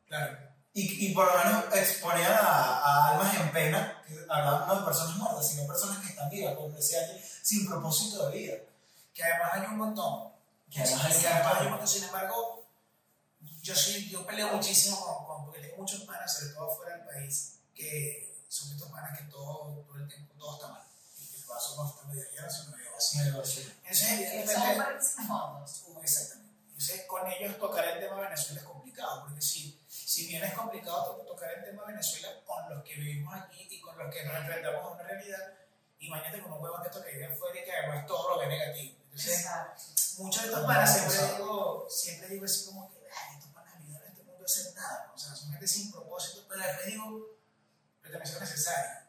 Claro. Y, y por lo menos exponían a, a almas en pena, que hablaban no de personas muertas, sino personas que están vivas, como decía aquí, sin propósito de vida. Que además hay un montón. Que además hay un que además hay un montón. Sin embargo, yo, sí, yo peleo muchísimo con, con- porque tengo muchos panas, sobre todo fuera del país, que son estos panas que todo, todo el tiempo todo está mal. El vaso no está medio lleno, sino medio vacío. Sí, evidentemente, son países fondos. Uh, Exactamente. Entonces, con ellos tocar el tema Venezuela es complicado, porque si, si bien es complicado to- tocar el tema Venezuela con los que vivimos aquí y con los que nos enfrentamos a una realidad, imagínate con un huevón de estos que vive afuera y que además todo lo ve negativo. Entonces, Exacto. muchos de estos panas siempre digo, siempre digo así como que, ay, estos panas hacer nada. O sea, son gente sin propósito, pero después digo, pero también son necesarias.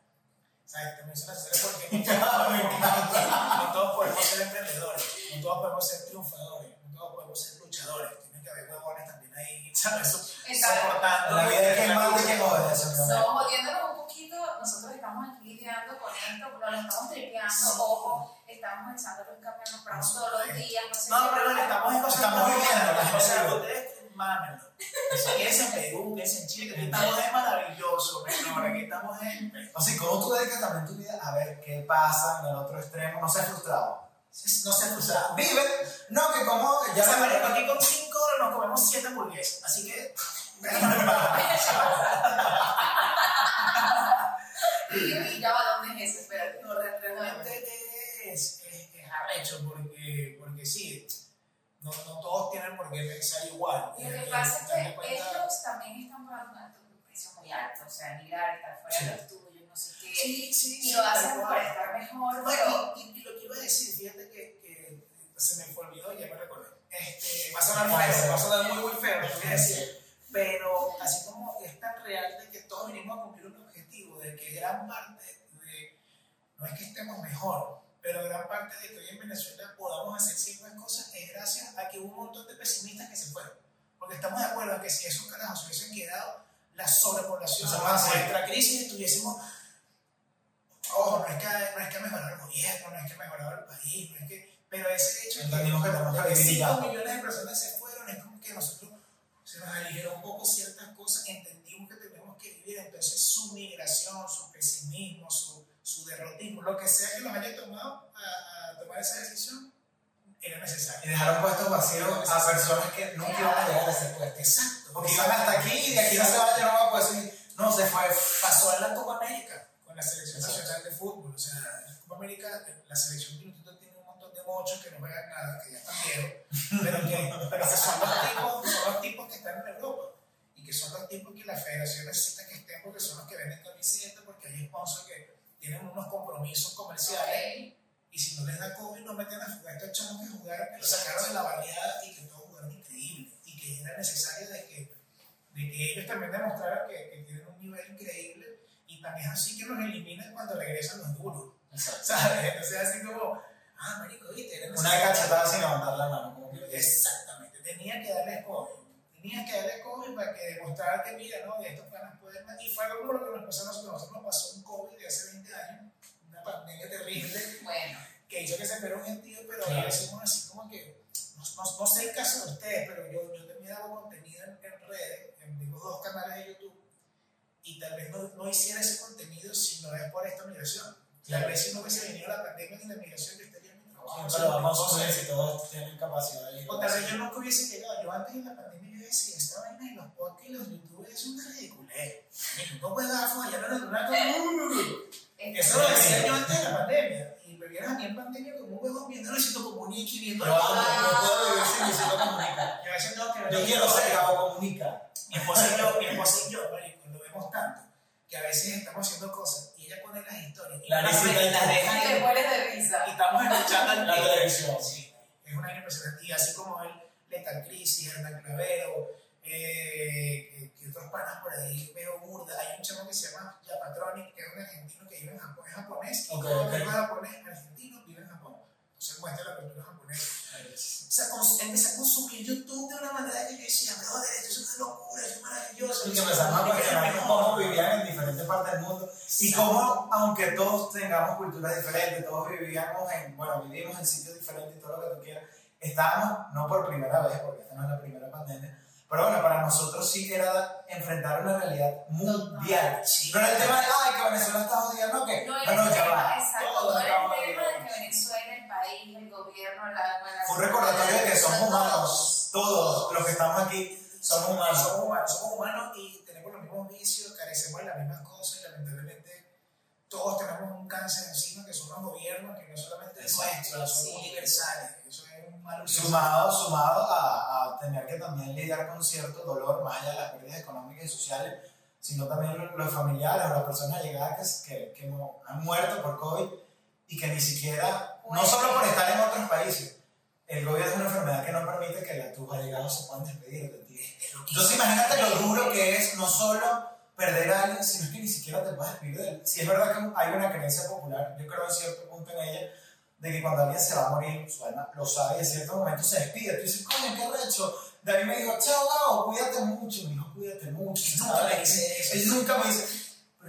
También porque no, no todos podemos ser emprendedores, no todos podemos ser triunfadores, no todos podemos ser luchadores. Tiene que haber huevones también ahí, ¿sabes? Soportando. La vida es que más de que obedece. No, jodiéndonos un poquito, nosotros estamos aquí lidiando con esto, nos lo estamos tripeando, ojo, estamos echándole un cambio, nos paramos todos los días, no sé No, pero estamos en cosas Estamos viviendo, O sea, mámenlo. Si quieres en Perú, que es en Chile, que estamos es maravilloso, pero aquí estamos en. O sea, ¿cómo tú dedicas también tu vida a ver qué pasa en el otro extremo? No seas frustrado. No sé, o sea, Vive, no, que como, ya ya se sabes, aquí con 5 dólares nos comemos 7 hamburguesas. Así que. Y ya va, ¿dónde es eso? Espérate. No, re- realmente es, es, es arrecho porque, porque sí, no, no todos tienen por qué pensar igual. Y lo que Eh, pasa es que cuenta- ellos también están pagando un precio muy alto, o sea, migrar, estar fuera de los tuyos, no sé qué. Sí, sí, Y sí, lo hacen para estar mejor, No, pero y, y- y lo que iba a decir, fíjate que, que se me fue olvidó, ya me recordé. Este, va a sonar feo, va a sonar muy, muy feo, lo voy a decir. Pero así como es tan real de que todos venimos a cumplir un objetivo, de que gran parte de, no es que estemos mejor, pero gran parte de que hoy en Venezuela podamos hacer ciertas cosas es gracias a que hubo un montón de pesimistas que se fueron. Porque estamos de acuerdo en que si esos carajos se hubiesen quedado, la sobrepoblación, Eso pasa. nuestra crisis, estuviésemos Ojo, no es, que, no es que ha mejorado el gobierno, no es que ha mejorado el país, no es que. Pero ese hecho Entendimos que que vivir 5 ya. millones de personas se fueron, es como que nosotros se nos aligeró un poco ciertas cosas, entendimos que tenemos que vivir, entonces su migración, su pesimismo, su, su derrotismo, lo que sea que los haya tomado a, a tomar esa decisión, era Y necesario. dejaron puestos vacíos a personas que nunca iban a llegar a ese puesto. Exacto. Porque iban hasta aquí y de aquí no se van, yo no voy a poder seguir. No, se fue. pasó en la Copa América con la selección nacional de fútbol. O sea, en la Copa América, la selección minutito tiene un montón de mochos que no juegan nada, que ya están viejos, pero que, pero que son, los tipos, son los tipos que están en Europa y que son los tipos que la federación necesita que estén porque son los que venden camisetas, porque hay sponsors que tienen unos compromisos comerciales y si no les da COVID no meten a jugar estos chavos que jugaron, que lo sacaron de la barriada y que todos jugaron increíble y que era necesario de que, de que ellos también demostraran que, que tienen un nivel increíble y también es así que los eliminan cuando regresan los duros, ¿sabes? Entonces así como, ah, marico, viste, era Una cachetada sin levantar la mano. Como que Exactamente, tenía que darle COVID. Tenía que darle COVID para que demostrar que, mira, ¿no? De estos pueden. Y fue algo como lo que nos pasó a nosotros. Nosotros nos pasó un COVID de hace 20 años, una pandemia terrible, bueno, que hizo que se fuera un gentío, pero Claro. ahora decimos así como que. No, no, no sé el caso de ustedes, pero yo, yo también hago contenido en, en redes, en tengo dos canales de YouTube, y tal vez no, no hiciera ese contenido si no es por esta migración. Tal vez si no hubiese venido la pandemia ni la migración, yo estaría vamos a si todos tienen capacidad. y- o tal vez yo nunca hubiese llegado. Yo antes de la pandemia yo decía, esta vaina de los podcasts y los youtubers es una ridiculez. No puedes dar fallar en el rato. Eso lo decía yo antes de la pandemia. Y me vieron a mí en pandemia como un huevón viendo Luisito Comunica y viendo Yo amo, yo puedo vivir sin Luisito Comunica. Yo a veces tengo que ver. Yo quiero ser Gabo Comunica. Mi esposa y yo, mi esposa y yo, lo vemos tanto que a veces estamos haciendo cosas ella pone las historias y La las risita y las deja y te mueres de risa. y estamos escuchando La televisión. Sí, es una impresionante. Y así como él, Letal Crisis, Hernán Clavero, eh, que, otros panas por ahí, veo burda. Hay un chamo que se llama Yapatronic, que es un argentino que vive en Japón, es japonés, y Ok, todo ok. el japonés argentino vive en Japón. Entonces muestra la cultura japonesa. O sea, empecé a consumir YouTube de una manera que yo decía, brother, esto es una locura, es maravilloso. Y que empezamos a cuestionar cómo vivían en diferentes partes del mundo y cómo, aunque todos tengamos culturas diferentes, todos vivíamos en, bueno, vivimos en sitios diferentes y todo lo que tú quieras, estábamos, no por primera vez, porque esta no es la primera pandemia, pero bueno, para nosotros sí era enfrentar una realidad mundial. No era el tema de, ay, que Venezuela está jodida, no, que, No no, ya va. exacto, Todos estamos el tema de viviendo. que Venezuela, el país, gobierno, la... un recordatorio de que somos humanos, todos los que estamos aquí somos humanos. Somos humanos, somos humanos y tenemos los mismos vicios, carecemos de las mismas cosas y lamentablemente todos tenemos un cáncer encima que son los gobiernos, que no solamente es nuestro, son sí. universales. Eso es un mal. Sumado, sumado a, a tener que también lidiar con cierto dolor, más allá de las pérdidas económicas y sociales, sino también los, los familiares o las personas allegadas que, que no- han muerto por COVID y que ni siquiera, no solo por estar en otros países, el COVID es una enfermedad que no permite que la- tus allegados se puedan despedir de ti. Entonces imagínate lo duro que es no solo perder a alguien, sino que ni siquiera te puedes despedir de él. Si es verdad que hay una creencia popular, yo creo en cierto punto en ella, de que cuando alguien se va a morir, su alma lo sabe y en cierto momento se despide. Tú dices, coño, qué recho. David me dijo, chao, Gabo, cuídate mucho. Me dijo, cuídate mucho. Nunca me dice eso. Él nunca me dice,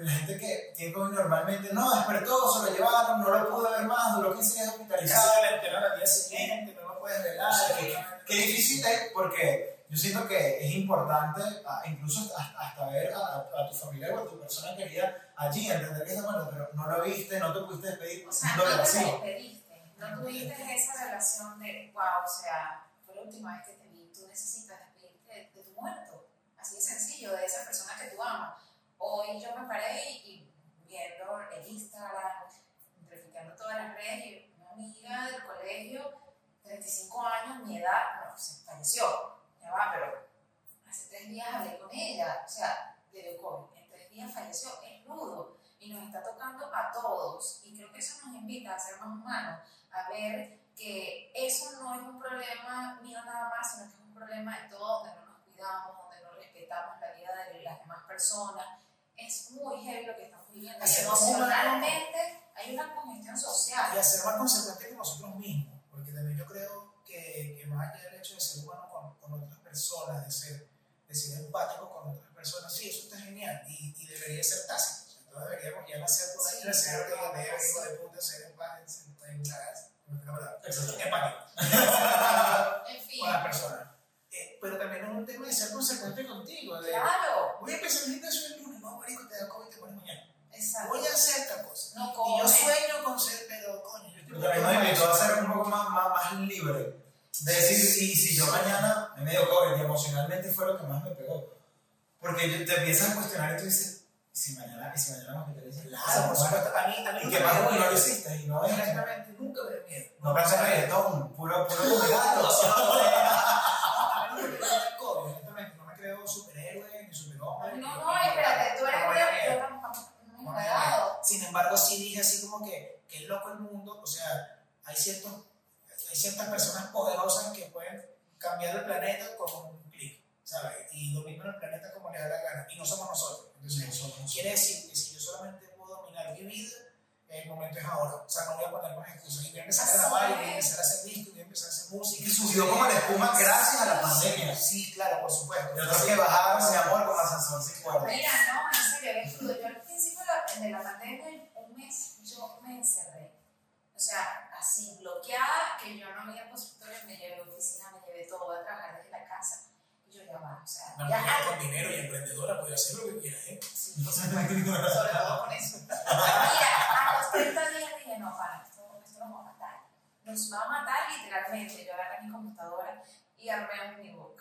la gente que tiene COVID normalmente, no, despertó, se lo llevaron, no lo pude ver más, duró 15 días hospitalizado. Le enteró al día siguiente, no lo puedes velar. O sea, que, que difícil es porque yo siento que es importante, ah, incluso hasta, hasta ver a, a tu familiar o a tu persona querida allí, entender que es bueno, pero no lo viste, no te pudiste despedir, O sea, no no lo te despediste, no tuviste esa relación de, wow, o sea, fue la última vez que te vi, tú necesitas despedirte de, de tu muerto. Así de sencillo, de esa persona que tú amas. Hoy yo me paré y, viendo el Instagram, verificando todas las redes, y una amiga del colegio, 35 años, mi edad, no, se falleció. Ya va, pero hace tres días hablé con ella, o sea, dio COVID, en tres días falleció, es rudo y nos está tocando a todos. Y creo que eso nos invita a ser más humanos, a ver que eso no es un problema mío nada más, sino que es un problema de todos, donde no nos cuidamos, donde no respetamos la vida de las demás personas. Es muy heavy lo que estamos viviendo. Emocionalmente hay una congestión social. y a ser más consecuentes con nosotros mismos, porque también yo creo que, que más allá del hecho de ser humano con, con otras personas, de ser, de ser empático con otras personas, sí, eso está genial y, y debería ser tácito. Entonces deberíamos ya nacer por ahí, Sí, de claro. de hijo de puta, ser empático, en la Exacto. empático En fin, con las personas. Eh, pero también es un tema de ser consecuente contigo, de claro, voy a empezar el gimnasio el lunes, no, marico, te da COVID, te pones mañana. exacto. Voy a hacer esta cosa. No Y yo sueño con ser, pero coño, yo estoy Pero también nos invitó a ser un poco más, más, más libre. De decir, y si yo mañana me dio COVID y emocionalmente fue lo que más me pegó. Porque te empiezas a cuestionar y tú dices, ¿y si mañana, y si mañana me hospitalizan? Claro, por supuesto. A mí, a mí ¿Y qué me pasa no lo hiciste? Y no es. Exactamente, nunca me dio miedo. No pensé reggaetón, puro, puro gato. A mí nunca me dio COVID, exactamente. No me creo superhéroe ni superhombre. No, no, espérate, tú eres No me dio miedo. yo tampoco no me he cuidado. Sin embargo, sí dije así como que, que es loco el mundo, o sea, hay, ciertos, hay ciertas personas poderosas que pueden cambiar el planeta con un clic, ¿sabes? Y dominan el planeta como les da la gana, y no somos nosotros. Entonces, quiere decir que si yo solamente puedo dominar mi vida, el momento es ahora. O sea, no voy a poner más excusas. Y voy a empezar a grabar, y voy a empezar a hacer discos, voy a empezar a hacer música. Y subió como la espuma gracias a la pandemia. Sí, claro, por supuesto. Yo tengo que bajar, mi amor, con ascensor sin cuerda. Mira, no, en serio. Yo al principio de la, de la pandemia, un mes, yo me encerré. O sea, así, bloqueada, que yo no veía consultorios, me llevé a oficina, me llevé todo, voy a trabajar desde la casa. Y yo ya va, o sea, Una ya mujer con dinero y emprendedora puede hacer lo que quiera, ¿eh? Sí, por supuesto, sobre todo con eso. Mira, a los 30 días dije, no, para, esto, esto nos va a matar. Nos va a matar literalmente. Yo agarré mi computadora y armé un ebook.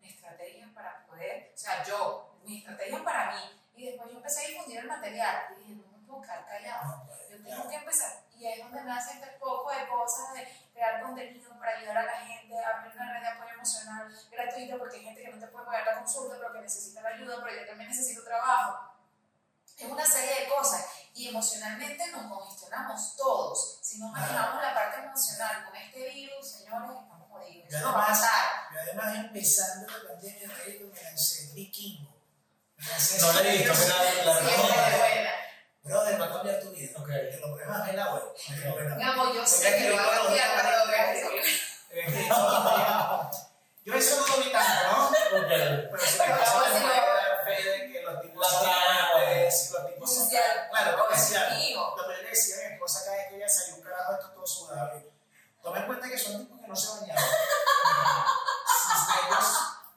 Mi estrategia para poder, o sea, yo, mi estrategia para mí. Y después yo empecé a difundir el material. Y dije, no me puedo quedar callado. No, pues, Yo tengo que empezar. Y ahí es donde me hace este poco de cosas de crear contenido para ayudar a la gente, abrir una red de apoyo emocional gratuita, porque hay gente que no te puede pagar la consulta, pero que necesita la ayuda, pero yo también necesito trabajo. Es una serie de cosas. Y emocionalmente nos congestionamos todos. Si no manejamos la parte emocional con este virus, señores, estamos jodidos. Y Eso nos va a además, matar. y además empezando la pandemia, Rico, me lancé vikingo. Me lancé No le he visto, mira, la Siempre de buena. Brother, va a cambiar tu vida. Ok. Te lo pruebas en la web. Te lo pruebas. Mi amor, yo sé Porque que lo va a escribí cambiar, todo, pero todo, gracias. Es que no, Yo eso no lo vi tanto, ¿no? Pero sí, Pero eso vamos te a puede decirlo. dar fe de que los tipos La son trama, pues, los tipos son Comercial. Claro, comercial. Amigo. Lo que yo le decía a mi esposa cada vez que ella salió un carajo esto todo sudado. y Toma en cuenta que son tipos que no se bañaban. Sus vellos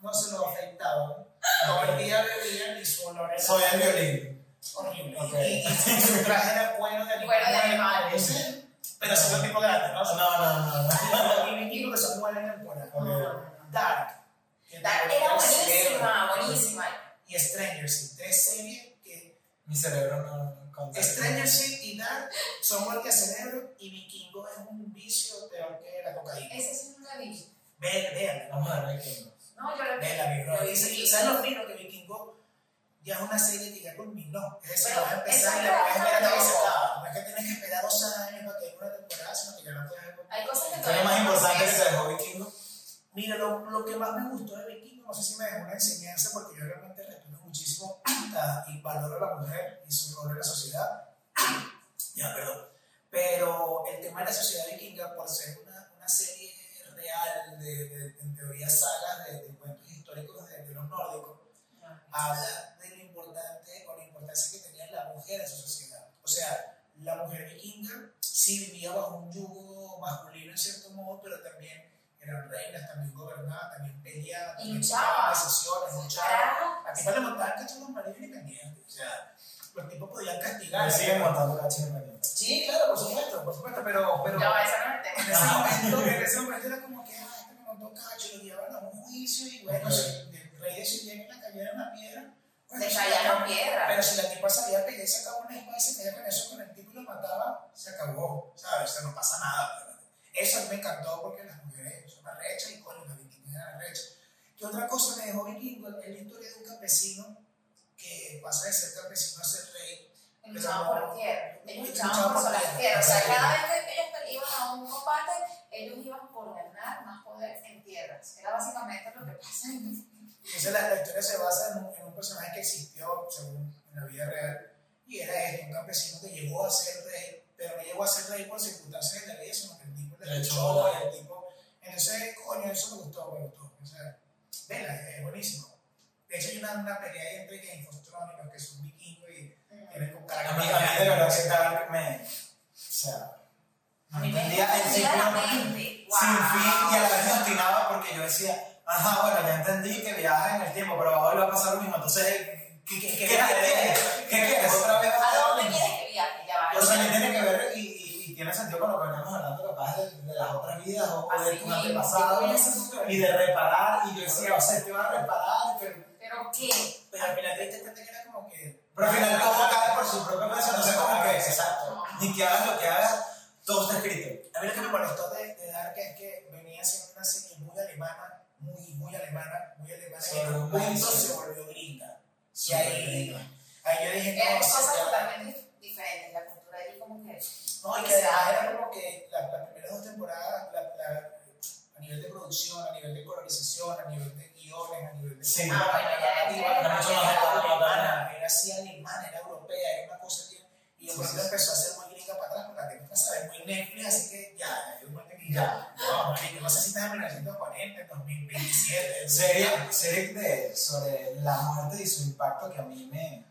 no se los afeitaban. Todo el día bebían y su olor era Soy el violín. horrible. Ok. Y, y su traje era cuero de animal. Cuero de animal. Sí, Pero son los tipos grandes, ¿no? No, no, no. no. Y vikingos que son nueve temporadas. Ok. Dark. que Dark te Era rompe el cerebro. buenísima, buenísima. Y Stranger Things, tres series que Mi cerebro no. no conta. Stranger Things y Dark son muerte a cerebro y Vikingo es un vicio peor que la cocaína. Ese sí no la vi. Vean, vean, Vamos a ver qué No, yo la vi. vean. Lo vi. ¿Sabes lo fino que Vikingo ya es una serie que ya culminó? Es decir, vas a empezar y la es puedes ver hasta que se acaba. No es que tienes que esperar dos años para que haya una temporada, sino que ya la puedes ver. Hay cosas que es lo todavía más no importante que se dejó Vikingo. Mira, lo, lo que más me gustó de Vikingo no sé si me dejó una enseñanza porque yo realmente respeto muchísimo a- y valoro a la mujer y su rol en la sociedad. Ya, perdón. Pero el tema de la sociedad vikinga, por ser una, una serie real de, de- en teoría sagas de, de cuentos históricos de, los nórdicos, habla de lo importante o la importancia que tenía la mujer en su sociedad. O sea, la mujer vikinga sí vivía bajo un yugo masculino en cierto modo, pero también eran reinas, también gobernaban, también peleaban, también tomaban decisiones, luchaban. Carajo. A ti le montaban cachos los maridos independientes. O sea, los tipos podían castigar. Me siguen montando cachos en. Sí, claro, por supuesto, por supuesto, pero, pero No, esa no en ese momento, en ese momento era como que, ah, este me montó cacho, lo llevaban a un juicio y bueno, el rey decidía que la cayera una piedra, bueno, Se si callaron la- piedras. Pero si la tipa salía a pelear, sacaba una espada y se caía con eso con el tipo y lo mataba, se acabó, ¿sabes? O sea, no pasa nada. pero Eso a mí me encantó porque las mujeres son arrechas y coño, las vikingas eran arrechas. ¿Qué otra cosa me dejó vikingo? Es la historia de un campesino que pasa de ser campesino a ser rey. Luchaban por tierra. Ellos Luchaban por las tierra. tierras. O sea, cada vez que ellos iban a un combate, ellos iban por ganar más poder en tierras. Era básicamente lo que pasa en Entonces la, la historia se basa en un, en un personaje que existió según en la vida real y era este, un campesino que llegó a ser rey, pero no llegó a ser rey por circunstancias de la vida, sino que el tipo le echó el tipo... Entonces, coño, eso me gustó, me gustó. O sea, vela, es buenísimo. De hecho hay una, una pelea ahí entre Game of Thrones y los que son vikingos y tienen como A mí, a mí de verdad que Dark me. O sea. No entendía el sin fin y a la vez me obstinaba porque yo decía, ajá, bueno, ya entendí que viajas en el tiempo, pero ahora va a pasar lo mismo. Entonces, ¿qué, qué, qué, qué quieres? ¿Qué quieres? Otra vez va ¿A a dónde quieres que viaje? Ya va. O sea, que tiene que ver y, y, y tiene sentido con lo que veníamos hablando capaz de, de las otras vidas o, o de Así tus mismo, antepasados yo ese punto de y de reparar. Y yo decía, o sea, te va a reparar, pero, ¿Pero qué? Pero al final te diste cuenta que era como que... pero al final todo cae por su propio peso. Entonces, como que, exacto, No. ni que hagas lo que hagas, todo está escrito. A mí lo que me molestó de, de Dark es que venía siendo una serie muy alemana, muy, muy alemana, muy alemana, y en un un punto se volvió gringa. Y Súper ahí, gringa. ahí yo dije, Eran no, se cosas totalmente dif- diferentes. La cultura ahí como que... no, y que era como que la- las primeras dos temporadas, la, la- nivel de producción, a nivel de colorización, a nivel de guiones, a nivel de... Sí. Ah, bueno, ya es que era mucho más alemana. era así alemana, era europea, era una cosa que... Y de Sí, pronto sí, sí. empezó a ser muy gringa para atrás, porque la técnica sabe muy Netflix, así que ya, hay un momento que Ya. no, marico, no sé si estás en 1940, 2027. Serie, serie de, sobre la muerte y su impacto que a mí me.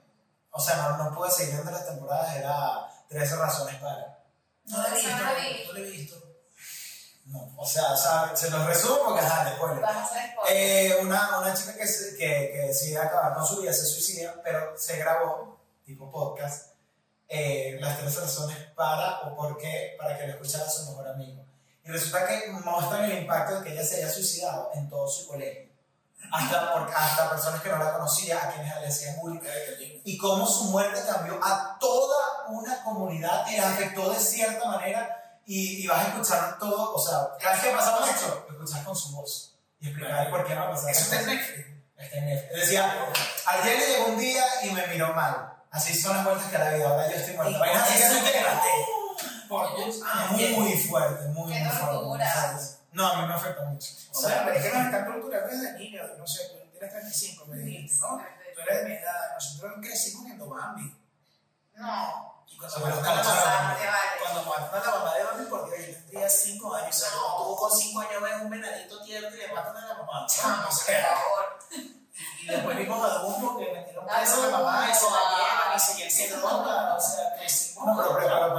O sea, no, no pude seguir viendo las temporadas, era 13 razones para. No la he visto, No la vi. no la he visto. No, o sea, o sea se los resumo porque ajá, después. Eh, una, una chica que, que, que decide acabar con su vida se suicida, pero se grabó, tipo podcast, eh, las tres razones para o por qué, para que lo escuchara su mejor amigo. Y resulta que muestran el impacto de que ella se haya suicidado en todo su colegio. Hasta, por, hasta personas que no la conocían, a quienes le hacían bullying. Y cómo su muerte cambió a toda una comunidad y la afectó de cierta manera. Y, y vas a escuchar todo, o sea, cada vez que pasamos esto, lo escuchas con su voz. Y explicar por qué no va a pasar. Eso en cosa. Netflix. Está en Netflix. Decía, ayer le llegó un día y me miró mal. Así son las vueltas que la vida. Ahora yo estoy muerto. Vainas así que. Por Dios. Ah, muy fuerte, muy, muy fuerte. No, a mí me afecta mucho. O sea, pero es que nos están torturando desde niños. No sé, tú tienes 35, me dijiste, ¿no? Tú eres de mi edad. Nosotros crecimos viendo Bambi. No. Y cuando mataron a la mamá- Bastante vale. cuando mataron a la mamá de Bambi, porque yo tendría 5 años. O sea, No. tú con 5 años ves un venadito tierno y le matan a la mamá. No, O por sea, favor. y después vimos a Dumbo que metieron Ah, presa a la mamá y se la llevan y se, se droga. O sea, crecimos. no, pero, pero,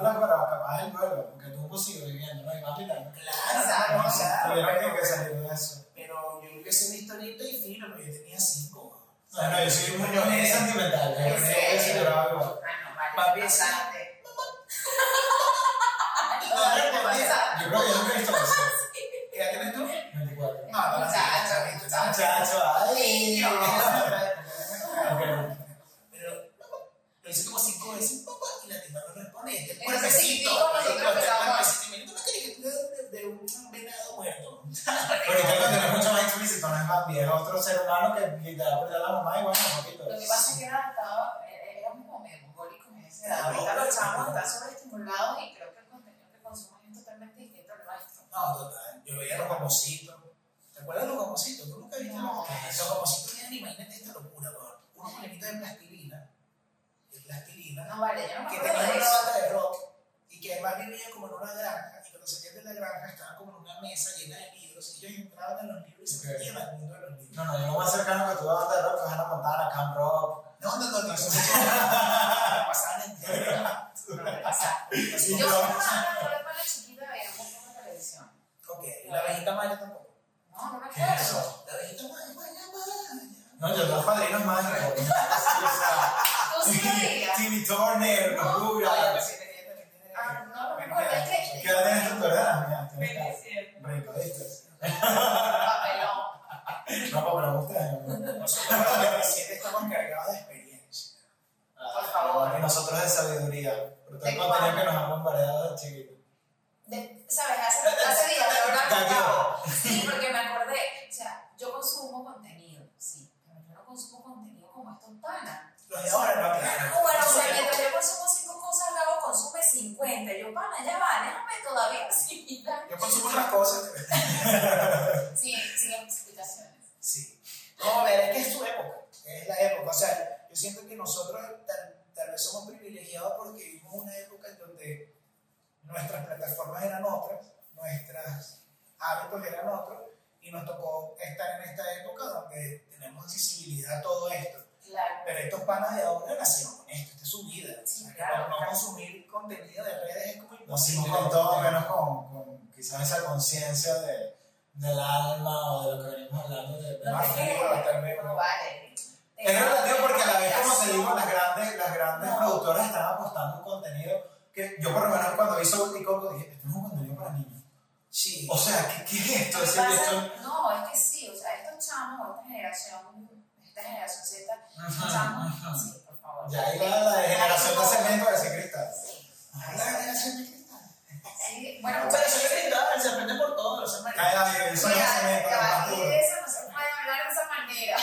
pero, capaz el duelo, porque tú pues sigue viviendo, ¿no? Y más vital. Claro, claro, pero- que salir de eso. Pero yo hubiese visto ahorita y fino, pero yo tenía 5. No, no, yo soy muy, sentimental. Ah, no. No, no, no, Bastante. Yo creo que yo nunca he visto eso. ¿Qué edad tienes tú? 24. No, no, no. Muchacho, muchacho. Muchacho, ay. Niño. Pero lo hice como cinco veces, papá, y la tipa no responde. Y este Ese cuerpecito. sí, digo, nosotros Pero te pensamos- hablan de sentimiento, una caricatura de, de un venado muerto. Pero ahorita lo tenés mucho más explícito, no es más bien, es otro ser humano que literal perdió a la mamá y bueno, un todo esto. Claro. Pero estos panas de ahora nacieron con esto, esta es su vida. Que claro, no, no claro. consumir contenido de redes es como Nos imposible. hicimos con todo menos con, con quizás esa conciencia de, del alma o de lo que venimos hablando de, de No Más no ¿no? vale. Es relativo porque a la vez, como te digo, las grandes, las grandes productoras están apostando un contenido que yo por lo menos cuando vi Soul Coco dije, esto no es un contenido para niños. Sí. O sea, ¿qué, qué es esto? Lo Es esto- no, es que sí, o sea, estos chamos, esta generación, esta generación Z, sí, por favor. Ya ahí va la generación de cemento de ese cristal. Sí. La generación de cristal. Sí, bueno, Bueno, pero eso es cristal, se aprende por todo, los hermanos. Ay, eso no se puede hablar de esa manera.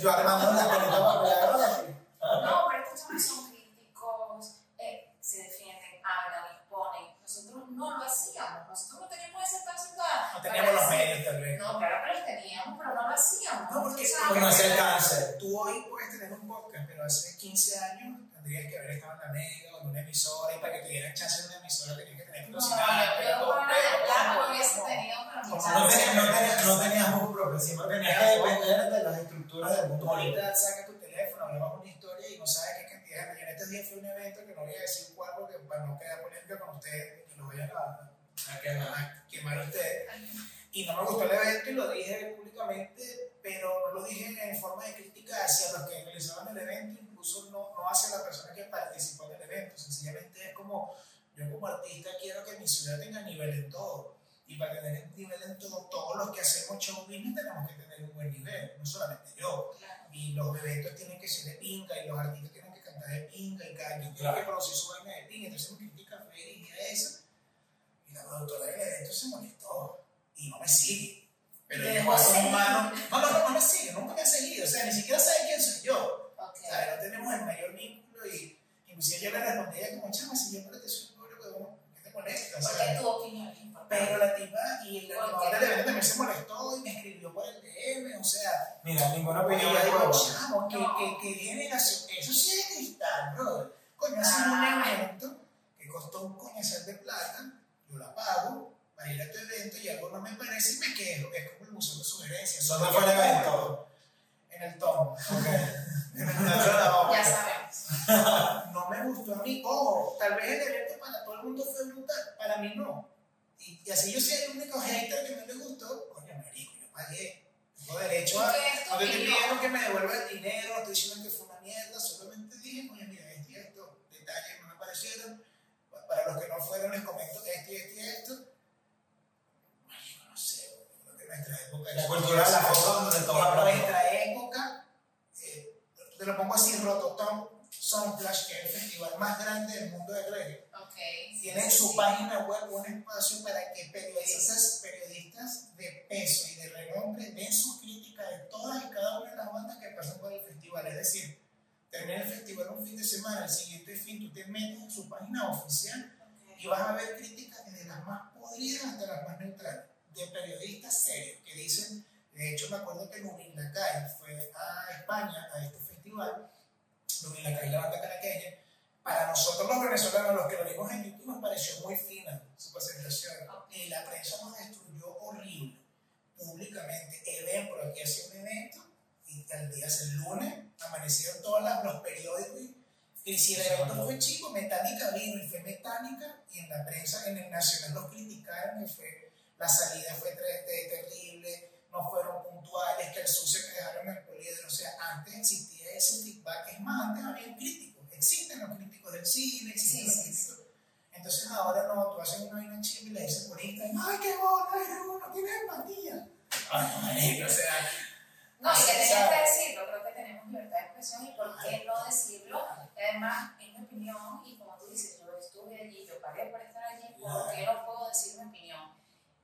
Yo armando una pelota para pelear así. No, pero son críticos, eh, se defienden, hablan, exponen. Nosotros no lo hacíamos, nosotros no teníamos ese para- No teníamos los medios, tal vez. No, claro que los teníamos, pero no lo hacíamos. No, porque- no hacía alcance. Tú hoy puedes tener un podcast, pero hace 15 años tendrías que haber estado en la mega o en una emisora y para que te dieran chance en una emisora tenías que tener No, velocidad, yo plata como- no hubiese tenido. No tenías, no no músculo propio, siempre tenías que depender de las estructuras del mundo. Ahorita saca tu teléfono, hablamos una historia y no sabes qué cantidad de En estos días fue un evento que no voy a decir cuál porque para no quedar polémica con ustedes, que lo vayan a, a quemar, a quemar ustedes. Y no me gustó el evento y lo dije públicamente, pero no lo dije en forma de crítica hacia los que realizaban el evento, incluso no, no hacia la persona que participó del evento. Sencillamente es como, yo como artista quiero que mi ciudad tenga nivel en todo. Y para tener nivel en todo, todos los que hacemos show business tenemos que tener un buen nivel, no solamente yo. Claro. Y los eventos tienen que ser de pinga, y los artistas tienen que cantar de pinga, y cada quien tiene Claro. que producir su vaina de pinga. Entonces me critica fue dirigida a eso. Y la productora evento se molestó. Y no me sigue. Pero Te yo paso seguir. humano. No, no, no, no me sigue, nunca me ha seguido. O sea, ni siquiera sabe quién soy yo. Ok. O sea, no tenemos el mayor vínculo. Y inclusive yo le respondía como, chama, si yo para ti soy un pobre huevón, ¿qué te molesta? O sea, Porque tu opinión es importante. pero la tipa y el ¿Por animador qué? del evento también se molestó y me escribió por el DM, o sea, Mira, ninguna y opinión yo es digo, chamo, que, No. que, que generación, eso sí es de cristal, bro. Coño, hacen un Ah. evento que costó un coñazo de plata, yo la pago para ir a tu evento y algo no me parece y me quejo, es como el museo de sugerencias. ¿Dónde fue el evento? En el tomo. Ok. En el obra. Ya sabemos. no me gustó a mí. Ojo, tal vez el evento para todo el mundo fue brutal, para mí no. Y, y así yo soy el único hater que no le gustó. Coño, marico, yo pagué. Tengo derecho a. ¿Qué es tu No te estoy opinión? pidiendo que me devuelva el dinero, estoy diciendo que fue una mierda, solamente dije, oye, mira, esto y esto, detalles no me parecieron. Pa- Para los que no fueron, les comento esto y esto y esto. Marico, no sé, yo creo que nuestra época La cultura de la foto donde todo nuestra época, eh, te lo pongo así, Rototom Soundflash, que es el festival más grande del mundo de reggae, Ok. tiene en su página web un espacio para que periodistas, periodistas de peso y de renombre den su crítica de todas y cada una de las bandas que pasan por el festival. Es decir, termina el festival un fin de semana, el siguiente fin tú te metes en su página oficial y vas a ver críticas desde las más podridas hasta las más neutrales, de periodistas serios que dicen, de hecho me acuerdo que Nubin Lacay fue a España a este festival, Nubin Lacay, la banda caraqueña, nosotros los venezolanos, los que lo vimos en YouTube, nos pareció muy fina su presentación. Y la prensa nos destruyó horrible, públicamente. Ven, por aquí hace un evento día, el lunes, amanecieron todos los periódicos y si el evento fue chico, Metálica vino y fue Metálica y en la prensa, en el Nacional los criticaron y fue, la salida fue terrible, no fueron puntuales, que el sucio que dejaron el poliedro, o sea, antes existía ese feedback, es más, antes había críticos, existen los críticos del cine, existen los críticos. Entonces ahora no, tú haces una vaina Chile y le dices por Instagram, ¡ay, qué bola, eres uno, tienes empatía! Ay, o sea... No, y que tenías que decirlo, creo que tenemos libertad de expresión y por qué no decirlo. Además, en mi opinión, y como tú dices, yo estuve allí, yo pagué por estar allí, ¿por qué no puedo decir mi opinión?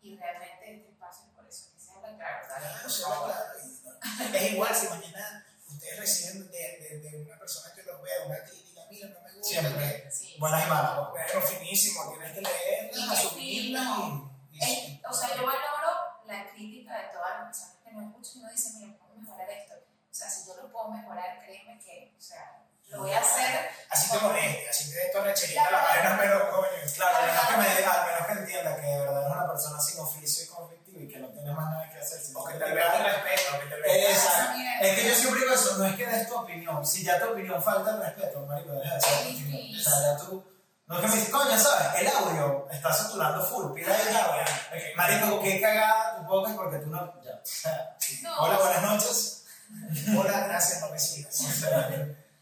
Y realmente este espacio es por eso, que se habla claro, Claro, se habla claro. Es igual si mañana ustedes reciben de, de, una persona que los vea una crítica, mira, no me gusta. Siempre. Sí. Buenas y malas. Pero finísimo, tienes que leerla, asumirla. Y, o sea, yo valoro la crítica de todas las personas que nos escuchan y nos dicen, mira, puedo mejorar esto. O sea, si yo lo puedo mejorar, créeme que, o sea, lo voy a hacer. Así te moleste, así te des toda la vaina, pero coño. Claro, al menos, que me, al menos que entienda que de verdad es una persona sin oficio y conflictiva y que no tiene más nada que hacer. Sino que te vea respeto, que te vea. Exacto. Es que yo siempre digo eso, no es que des tu opinión. Si ya tu opinión falta el respeto, marico, deja de ser O sea, ya tú. No es que me dices, coño, ¿sabes? El audio está saturando full, pida el audio. Marico, qué cagada tu boca porque tú no. Ya. Hola, buenas noches. Hola, gracias por recibir.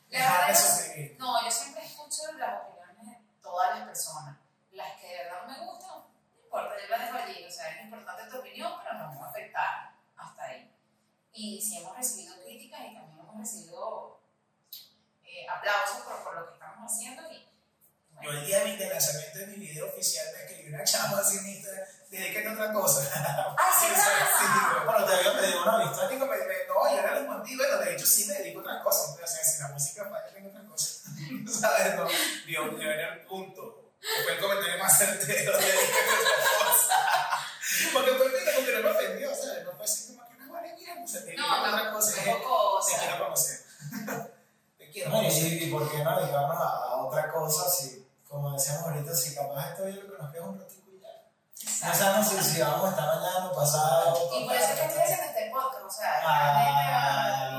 La verdad es, no, yo siempre escucho las opiniones de todas las personas. Las que de verdad no me gustan, no importa, yo las dejo allí. O sea, es importante tu opinión, pero no me va a afectar hasta ahí. Y si hemos recibido críticas y también hemos recibido eh, aplausos por, por, lo que estamos haciendo. Y. Yo el día de lanzamiento de mi video oficial me escribí una chama así en Instagram, dedíquete a otra cosa. ¡Ah, sí, sí, Bueno, te había pedido una vista. Digo, me, me, no, yo era el motivo, bueno, de hecho sí me dedico a otra cosa. O sea, si la música falla, tengo otra cosa. ¿Sabes? No, yo, yo era el punto. Fue el comentario más certero de otra cosa. Porque fue el como que no me ofendió, ¿sabes? No fue así como que una buena mierda. O sea, te no, no, otra cosa. Tampoco, te quiero conocer. te quiero conocer. ¿Y por qué no a, a otra cosa si, como decíamos ahorita, si capaz esto es lo que nos queda un ratito no sabemos si, si vamos a estar mañana o pasado. Y por eso es que estoy haciendo este podcast, o sea, ah,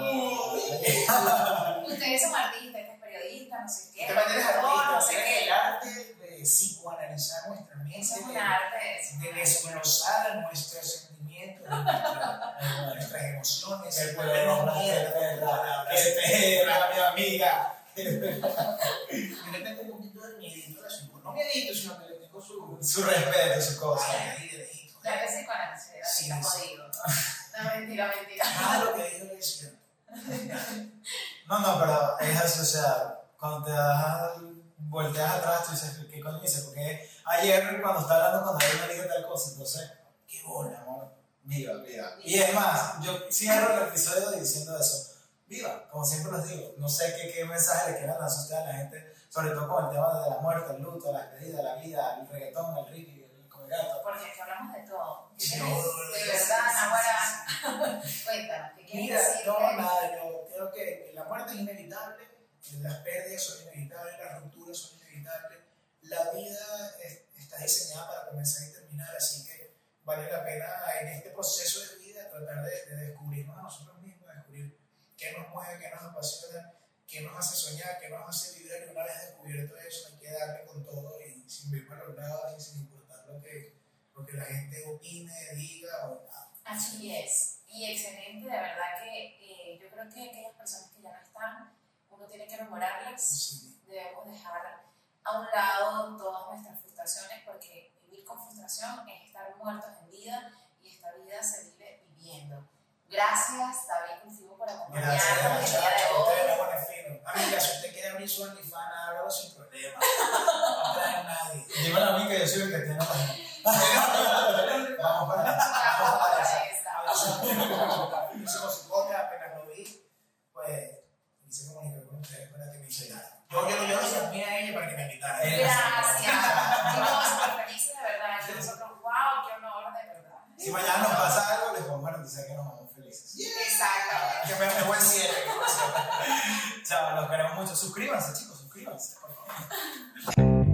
ustedes son artistas, este es periodista, no sé qué. De manera artista, no sé qué. El arte de psicoanalizar nuestra mente. es un arte. De desglosar nuestros sentimientos, nuestras emociones, el podernos miedo. Espera, mi amiga. Yo le tengo un poquito de miedo a la No miedito, sino que su, su respeto, su cosa. Ya que sí con ansiedad, sí, está jodido. No, mentira, mentira. Nada lo que es cierto. No, no, pero es así, o sea, cuando te das, volteas atrás, tú dices, ¿qué coño dices? Porque ayer cuando estaba hablando con alguien me dijo tal cosa, entonces, qué bola, amor. Viva, viva. Y es más, yo cierro el episodio diciendo eso. Viva, como siempre les digo, no sé qué, qué mensaje le quieran lanzar ustedes a la gente sobre todo con el tema de la muerte, el luto, la despedida, la vida, el reggaetón, el ricky, el comegato. Porque aquí hablamos de todo. Sí, de verdad, Nahuara, cuéntanos, ¿qué quieres Mira, decir? No, nada, yo creo que la muerte es inevitable, las pérdidas son inevitables, las rupturas son inevitables, la vida está diseñada para comenzar y terminar, así que vale la pena en este proceso de vida tratar de, de descubrirnos a nosotros qué nos mueve, qué nos apasiona que nos hace soñar, que nos hace vibrar y una vez descubierto eso hay que darle con todo y sin ver para los lados y sin importar lo que, lo que la gente opine, diga o nada. Así es, y excelente, de verdad que eh, yo creo que aquellas personas que ya no están, uno tiene que memorarlas, debemos dejar a un lado todas nuestras frustraciones porque vivir con frustración es estar muertos en vida y esta vida se vive viviendo. Gracias, David Cultivo, por acompañarnos el día de hoy. Amiga, si usted quiere abrir su OnlyFans, hágalo sin problema. No trae nadie. Dímelo a mí que yo soy el que tiene Vamos para allá. Vamos para allá. Hicimos su podcast, apenas lo vi, pues y se comunicó con ustedes para que me hicieran. Yo, yo, yo lo llamé a ella para que me invitara. Gracias. Estamos súper felices, de verdad. Y nosotros, wow, qué honor, de verdad. Si mañana nos pasa algo, les pongo garantizar que nos vamos Exacto. Que me buen cierre. Chao, los queremos mucho. Suscríbanse, chicos, suscríbanse. Chao.